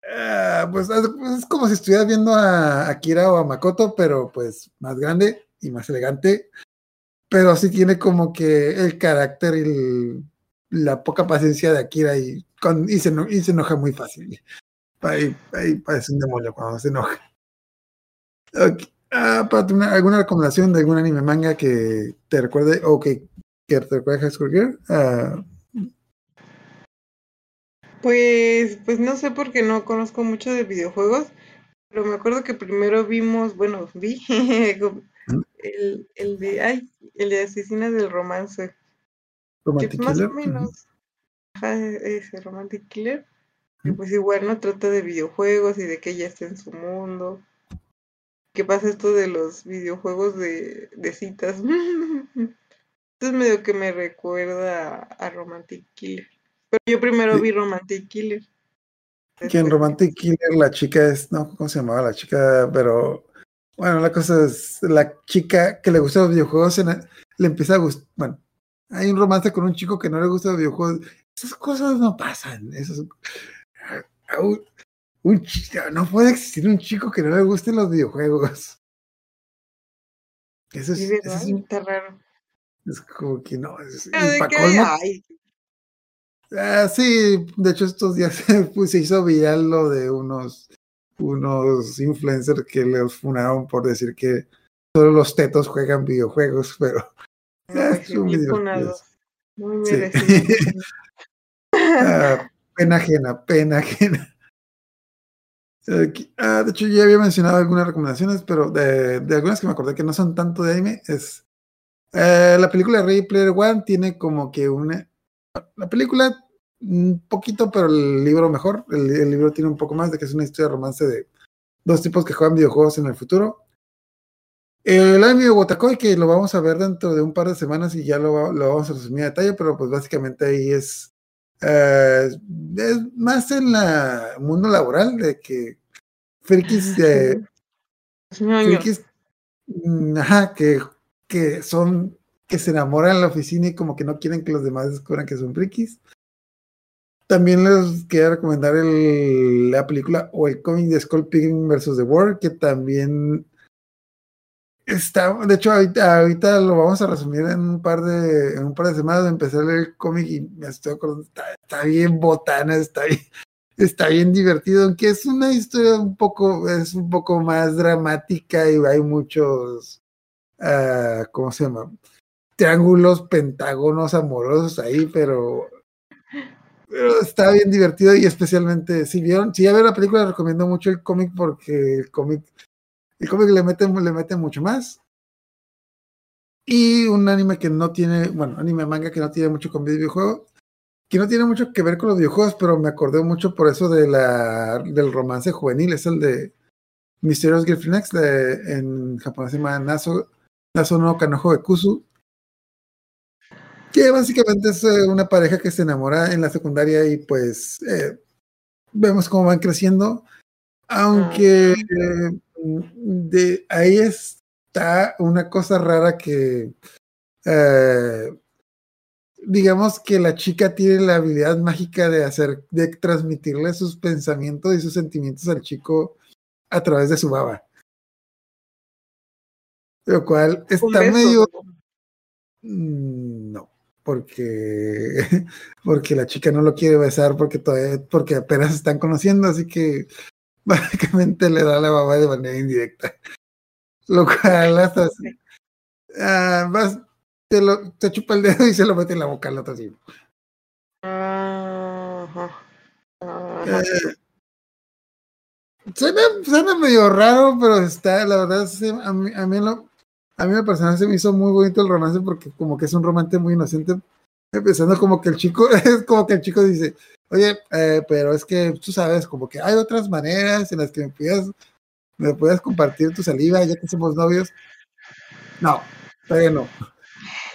uh, pues es como si estuvieras viendo a Akira o a Makoto, pero pues más grande y más elegante, pero sí tiene como que el carácter y el, la poca paciencia de Akira y, con, y, se, y se enoja muy fácil. Ahí, ahí parece un demonio cuando se enoja. Okay. Ah, ¿alguna recomendación de algún anime manga que te recuerde o que, que te recuerde High School Girl? Ah. Pues, pues no sé porque no conozco mucho de videojuegos, pero me acuerdo que primero vimos, bueno, vi el, el de, ay, el de Asesinas del Romance. Romantic que más Killer. o menos, ajá, ese Romantic Killer, que pues igual no trata de videojuegos y de que ella está en su mundo. ¿Qué pasa esto de los videojuegos de, de citas? Entonces medio que me recuerda a, Romantic Killer. Pero yo primero Sí. vi Romantic Killer. Que en Después- Romantic Killer la chica es, no, ¿cómo se llamaba la chica? Pero bueno, la cosa es, la chica que le gusta los videojuegos le empieza a gustar, bueno, hay un romance con un chico que no le gusta los videojuegos. Esas cosas no pasan. Esas, un, un no puede existir un chico que no le gusten los videojuegos. Eso es, Sí, eso ¿verdad? es, un- raro. es como que no. es- Pero y Ah, sí, de hecho estos días se hizo viral lo de unos, unos influencers que los funaron por decir que solo los tetos juegan videojuegos, pero pues sí, son muy Sí. ah, pena ajena, pena ajena. Ah, de hecho, ya había mencionado algunas recomendaciones, pero de, de algunas que me acordé que no son tanto de anime, es Eh, la película Ready Player One tiene como que una. La película, un poquito, pero el libro mejor. El, el libro tiene un poco más de que es una historia de romance de dos tipos que juegan videojuegos en el futuro. El anime de Wotakoi, que lo vamos a ver dentro de un par de semanas y ya lo, va- lo vamos a resumir a detalle, pero pues básicamente ahí es, eh, es más en el mundo laboral de que frikis de, frikis, mm, ajá, que, que son, que se enamoran en la oficina y como que no quieren que los demás descubran que son frikis. También les quería recomendar el- la película o el cómic de Skull Pilgrim vs. The World, que también está, de hecho, ahorita, ahorita lo vamos a resumir en un par de, en un par de semanas. Empecé a leer el cómic y me estoy acordando, está, bien botana, está bien, está bien divertido, aunque es una historia un poco, es un poco más dramática y hay muchos, ah, ¿cómo se llama? Triángulos, pentágonos amorosos ahí, pero pero está bien divertido y especialmente si vieron, si ya vieron la película, recomiendo mucho el cómic porque el cómic, el cómic le mete, le mete mucho más. Y un anime que no tiene, bueno, anime manga que no tiene mucho con videojuegos, que no tiene mucho que ver con los videojuegos, pero me acordé mucho por eso de del romance juvenil, es el de Mysterious Girlfriend X, de- en japonés se llama Naso, Naso no Kanojo de Kusu, que básicamente es eh, una pareja que se enamora en la secundaria y pues eh, vemos cómo van creciendo, aunque eh, de ahí está una cosa rara que eh, digamos que la chica tiene la habilidad mágica de hacer, de transmitirle sus pensamientos y sus sentimientos al chico a través de su baba. Lo cual está medio Mm, No, porque, porque la chica no lo quiere besar porque todavía, porque apenas están conociendo, así que básicamente le da la baba de manera indirecta. Lo cual hasta así, ah, vas, te, lo, te chupa el dedo y se lo mete en la boca al otro tipo. Eh, suena, suena medio raro, pero está, la verdad, sí, a mí, a mí, lo- a mí me personal se me hizo muy bonito el romance porque como que es un romance muy inocente, empezando como que el chico, es como que el chico dice, oye, eh, pero es que tú sabes, como que hay otras maneras en las que me puedas, me puedas compartir tu saliva ya que somos novios. No, todavía no,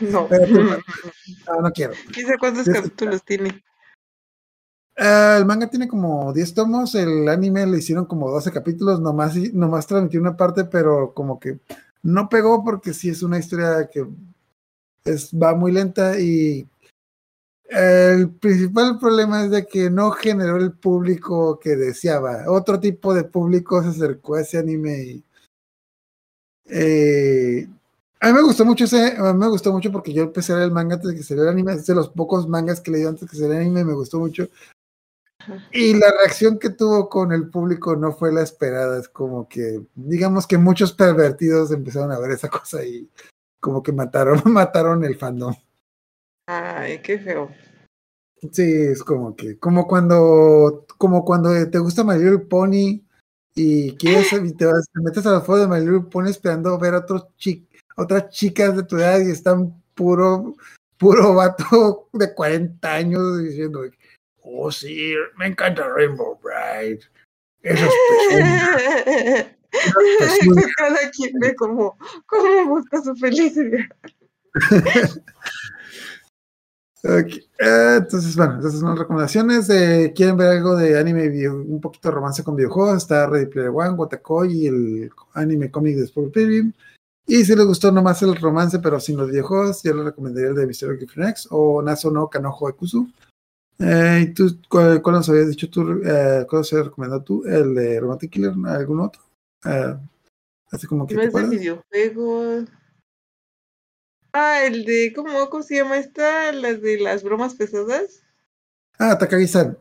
No. espérate, no, no quiero. ¿Quién sabe cuántos Sí, capítulos tiene? Eh, el manga tiene como 10 tomos, el anime le hicieron como 12 capítulos, nomás, nomás transmitió una parte, pero como que no pegó porque sí es una historia que es, va muy lenta y el principal problema es de que no generó el público que deseaba. Otro tipo de público se acercó a ese anime y eh, a mí me gustó mucho ese, a mí me gustó mucho porque yo empecé a leer el manga antes de que saliera el anime, es de los pocos mangas que leí antes de que saliera el anime, me gustó mucho. Y la reacción que tuvo con el público no fue la esperada. Es como que, digamos que muchos pervertidos empezaron a ver esa cosa y como que mataron, mataron el fandom. Ay, qué feo. Sí, es como que, como cuando, como cuando te gusta My Little Pony y quieres y te, vas, te metes a la foto de My Little Pony esperando ver a otros chi- otras chicas de tu edad y están puro, puro vato de 40 años diciendo, oh sí, me encanta Rainbow Bright. Esas pezuñas". Cada quien ve cómo, cómo busca su felicidad. Ok, eh, entonces, bueno, entonces son las recomendaciones. ¿Quieren ver algo de anime, video- un poquito de romance con videojuegos? Está Ready Player One, Watakoi y el anime cómic de Sport Pilgrim. Y si les gustó nomás el romance, pero sin los videojuegos, yo les recomendaría el de Mysterio Girlfriend X o Naso no Kanojo Ekusu. Eh, ¿y tú, cuál, cuál nos habías dicho tú? Eh, ¿Cuál recomendado tú? ¿El de Romantic Killer? ¿Algún otro? Eh, así como que No es de videojuegos. Ah, el de, ¿cómo, cómo se llama esta? Las de las bromas pesadas. Ah, Takagi-san.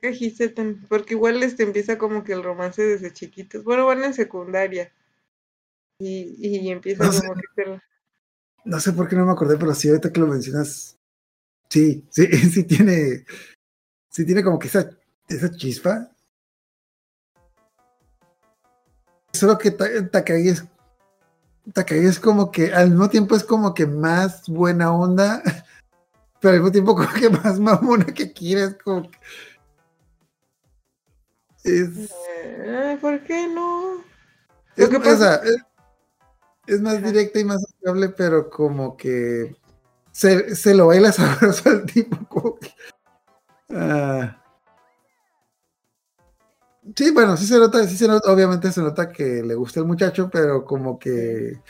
Cajisetan, porque igual este empieza como que el romance desde chiquitos. Bueno, van en secundaria. Y, y empieza No sé. como que No sé por qué no me acordé, pero sí, ahorita que lo mencionas, sí, sí, sí tiene, sí tiene como que esa, esa chispa. Solo que Ta- Takagi es, Takagi es como que al mismo tiempo es como que más buena onda, pero al mismo tiempo como que más mamona que quieres, como que... Es, Eh, ¿Por qué no? es, que pasa- es- es más directa y más amable, pero como que se, se lo baila sabroso al tipo, ah. Sí, bueno, sí se nota, sí se nota, obviamente se nota que le gusta el muchacho, pero como que,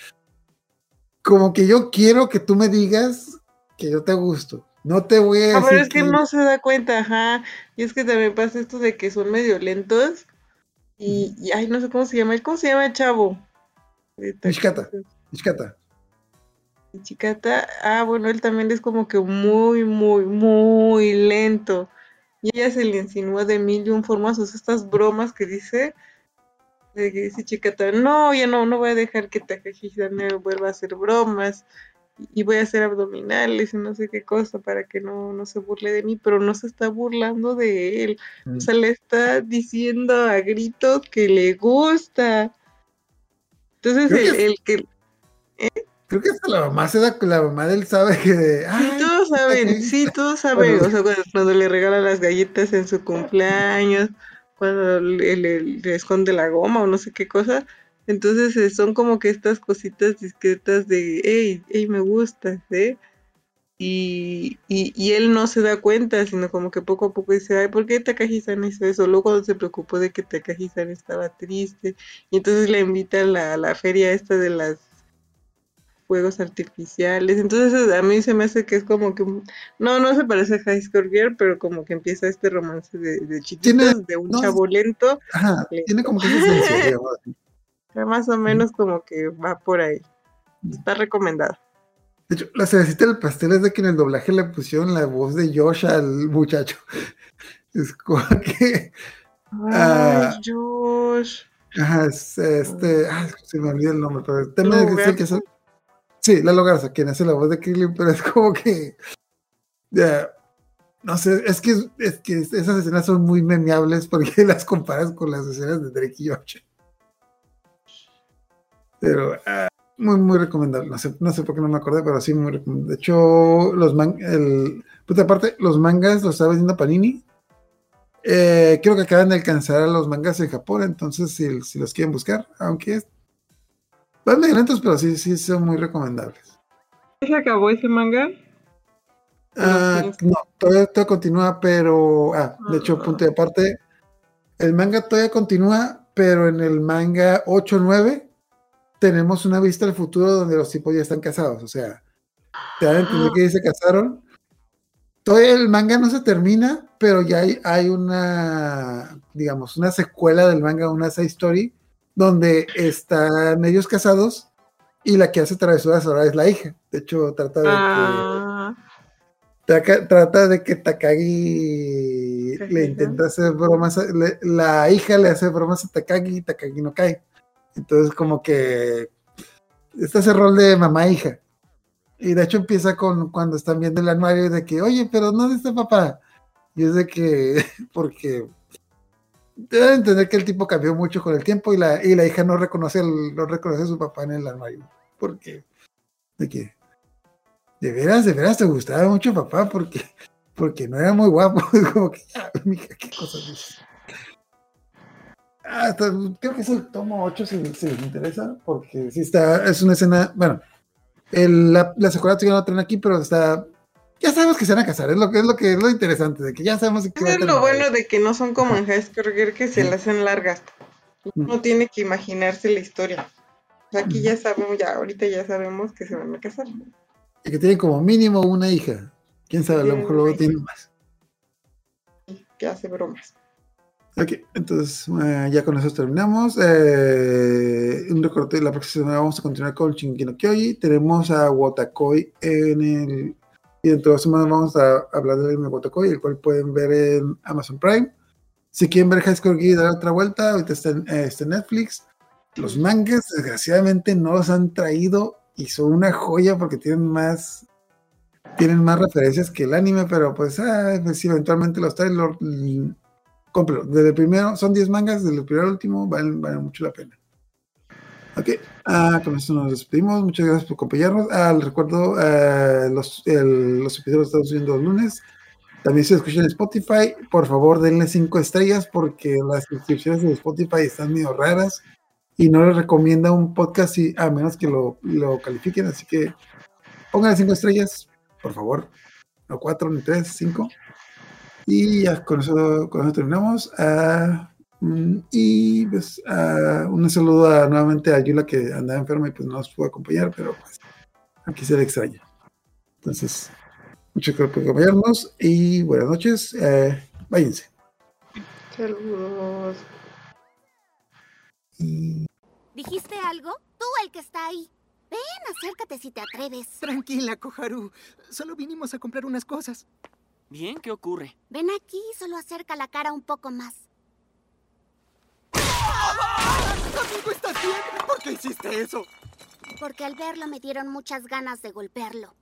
como que yo quiero que tú me digas que yo te gusto. No te voy a Ah, decir pero es que que- no se da cuenta, ajá. Y es que también pasa esto de que son medio lentos. Y, y ay, no sé cómo se llama. ¿Cómo se llama el chavo? Ahorita Nishikata. Chicata, ah, bueno, él también es como que muy, muy, muy lento. Y ella se le insinúa de mil y un formas, o sea, estas bromas que dice, de que dice Chicata, no, ya no, no voy a dejar que Takashi me vuelva a hacer bromas, y voy a hacer abdominales y no sé qué cosa para que no, no se burle de mí, pero no se está burlando de él. Mm. O sea, le está diciendo a gritos que le gusta. Entonces, el, que- el que Creo que hasta la mamá se da, la mamá de él sabe que. Sí, ay, todos saben, sí, todos saben. Bueno. O sea, cuando, cuando le regalan las galletas en su cumpleaños, cuando le, le- le esconde la goma o no sé qué cosa. Entonces eh, son como que estas cositas discretas de, hey, hey, me gusta, ¿eh? Y, y, y él no se da cuenta, sino como que poco a poco dice, ay, ¿por qué Takagi-san hizo eso? Luego cuando se preocupó de que Takagi-san estaba triste, y entonces le invita a la, a la feria esta de las fuegos artificiales. Entonces a mí se me hace que es como que no, no se parece a High Score Girl, pero como que empieza este romance de, de chiquitos, Tiene- de un no, chavo lento, Ajá, tiene como que que más o menos como que va por ahí. Está recomendado. De hecho, la cerecita del pastel es de que en el doblaje le pusieron la voz de Josh al muchacho. Es como que. Ah. Ay, Josh. Ajá, es este. Ay, se me olvida el nombre, pero el que hace. Sí, Lalo Garza, quien hace la voz de Krillin, pero es como que. ya, no sé, es que, es que esas escenas son muy memeables porque las comparas con las escenas de Drake y Josh. Pero ah, muy, muy recomendable. No sé, no sé por qué no me acordé, pero sí, muy recomendable. De hecho, los man, el, pues aparte, los mangas los está vendiendo Panini. Eh, creo que acaban de alcanzar a los mangas en Japón, entonces si, si los quieren buscar, aunque es, van medio lentos, pero sí, sí son muy recomendables. ¿Se acabó ese manga? Ah, no, todavía, todavía continúa, pero, ah, de hecho, Ah. punto de aparte, el manga todavía continúa, pero en el manga 8-9 tenemos una vista al futuro donde los tipos ya están casados, o sea, te dan a entender que ya se casaron. Todavía el manga no se termina, pero ya hay, hay una, digamos, una secuela del manga, una side story, donde están ellos casados y la que hace travesuras ahora es la hija. De hecho, trata de que Ah, trata de que Takagi le intenta hacer bromas, le- la hija le hace bromas a Takagi y Takagi no cae. Entonces como que está ese rol de mamá e hija. Y de hecho empieza con cuando están viendo el anuario de que, oye, pero ¿dónde está papá? Y es de que, porque deben entender que el tipo cambió mucho con el tiempo y la, y la hija no reconoce, el- no reconoce a su papá en el anuario. Porque, de que, de veras, de veras te gustaba mucho papá porque, porque no era muy guapo. Como que, ah, mija, qué cosas dices. Ah, hasta- creo que es el tomo 8 si, si les interesa, porque sí está, es una escena, bueno, el- la, la todavía no la traen aquí, pero está, ya sabemos que se van a casar, es lo que es lo que es lo interesante, de que ya sabemos que es lo bueno de que no son como en Girl que se las hacen largas. Uno tiene que imaginarse la historia. Aquí ya sabemos, ya ahorita ya sabemos que se van a casar. Y que tienen como mínimo una hija. Quién sabe, a lo mejor luego tienen más. Que hace bromas. Ok, entonces eh, ya con eso terminamos. Eh, un recorte, la próxima semana vamos a continuar con Shingeki no Kyoji. Tenemos a Wotakoi en el. Y dentro de semanas vamos a hablar del anime Wotakoi, el cual pueden ver en Amazon Prime. Si quieren ver High School Gear, dar otra vuelta, ahorita está en, eh, Netflix. Los mangas, desgraciadamente, no los han traído y son una joya porque tienen más tienen más referencias que el anime, pero pues, ah, pues, si eventualmente los traen, lo. Desde el primero, son 10 mangas, desde el primero al último, valen, valen mucho la pena. Ok, ah, con esto nos despedimos. Muchas gracias por acompañarnos. Ah, les recuerdo, eh, los, el- los episodios estamos subiendo los lunes. También se escuchan Spotify. Por favor, denle cinco estrellas porque las suscripciones de Spotify están medio raras y no les recomienda un podcast si- a menos que lo, lo califiquen. Así que pónganle cinco estrellas, por favor. No cuatro, ni tres, cinco. Y ya con eso, con eso terminamos. Ah, Y pues ah, un saludo a- nuevamente a Yula que andaba enferma y pues no nos pudo acompañar, pero pues aquí se le extraña. Entonces, muchas gracias por acompañarnos y buenas noches. Eh, váyanse. Saludos. Y ¿Dijiste algo? Tú el que está ahí. Ven, acércate si te atreves. Tranquila, Koharu. Solo vinimos a comprar unas cosas. Bien, ¿qué ocurre? Ven aquí, solo acerca la cara un poco más. Amigo, ¿estás bien? ¿Por qué hiciste eso? Porque al verlo me dieron muchas ganas de golpearlo.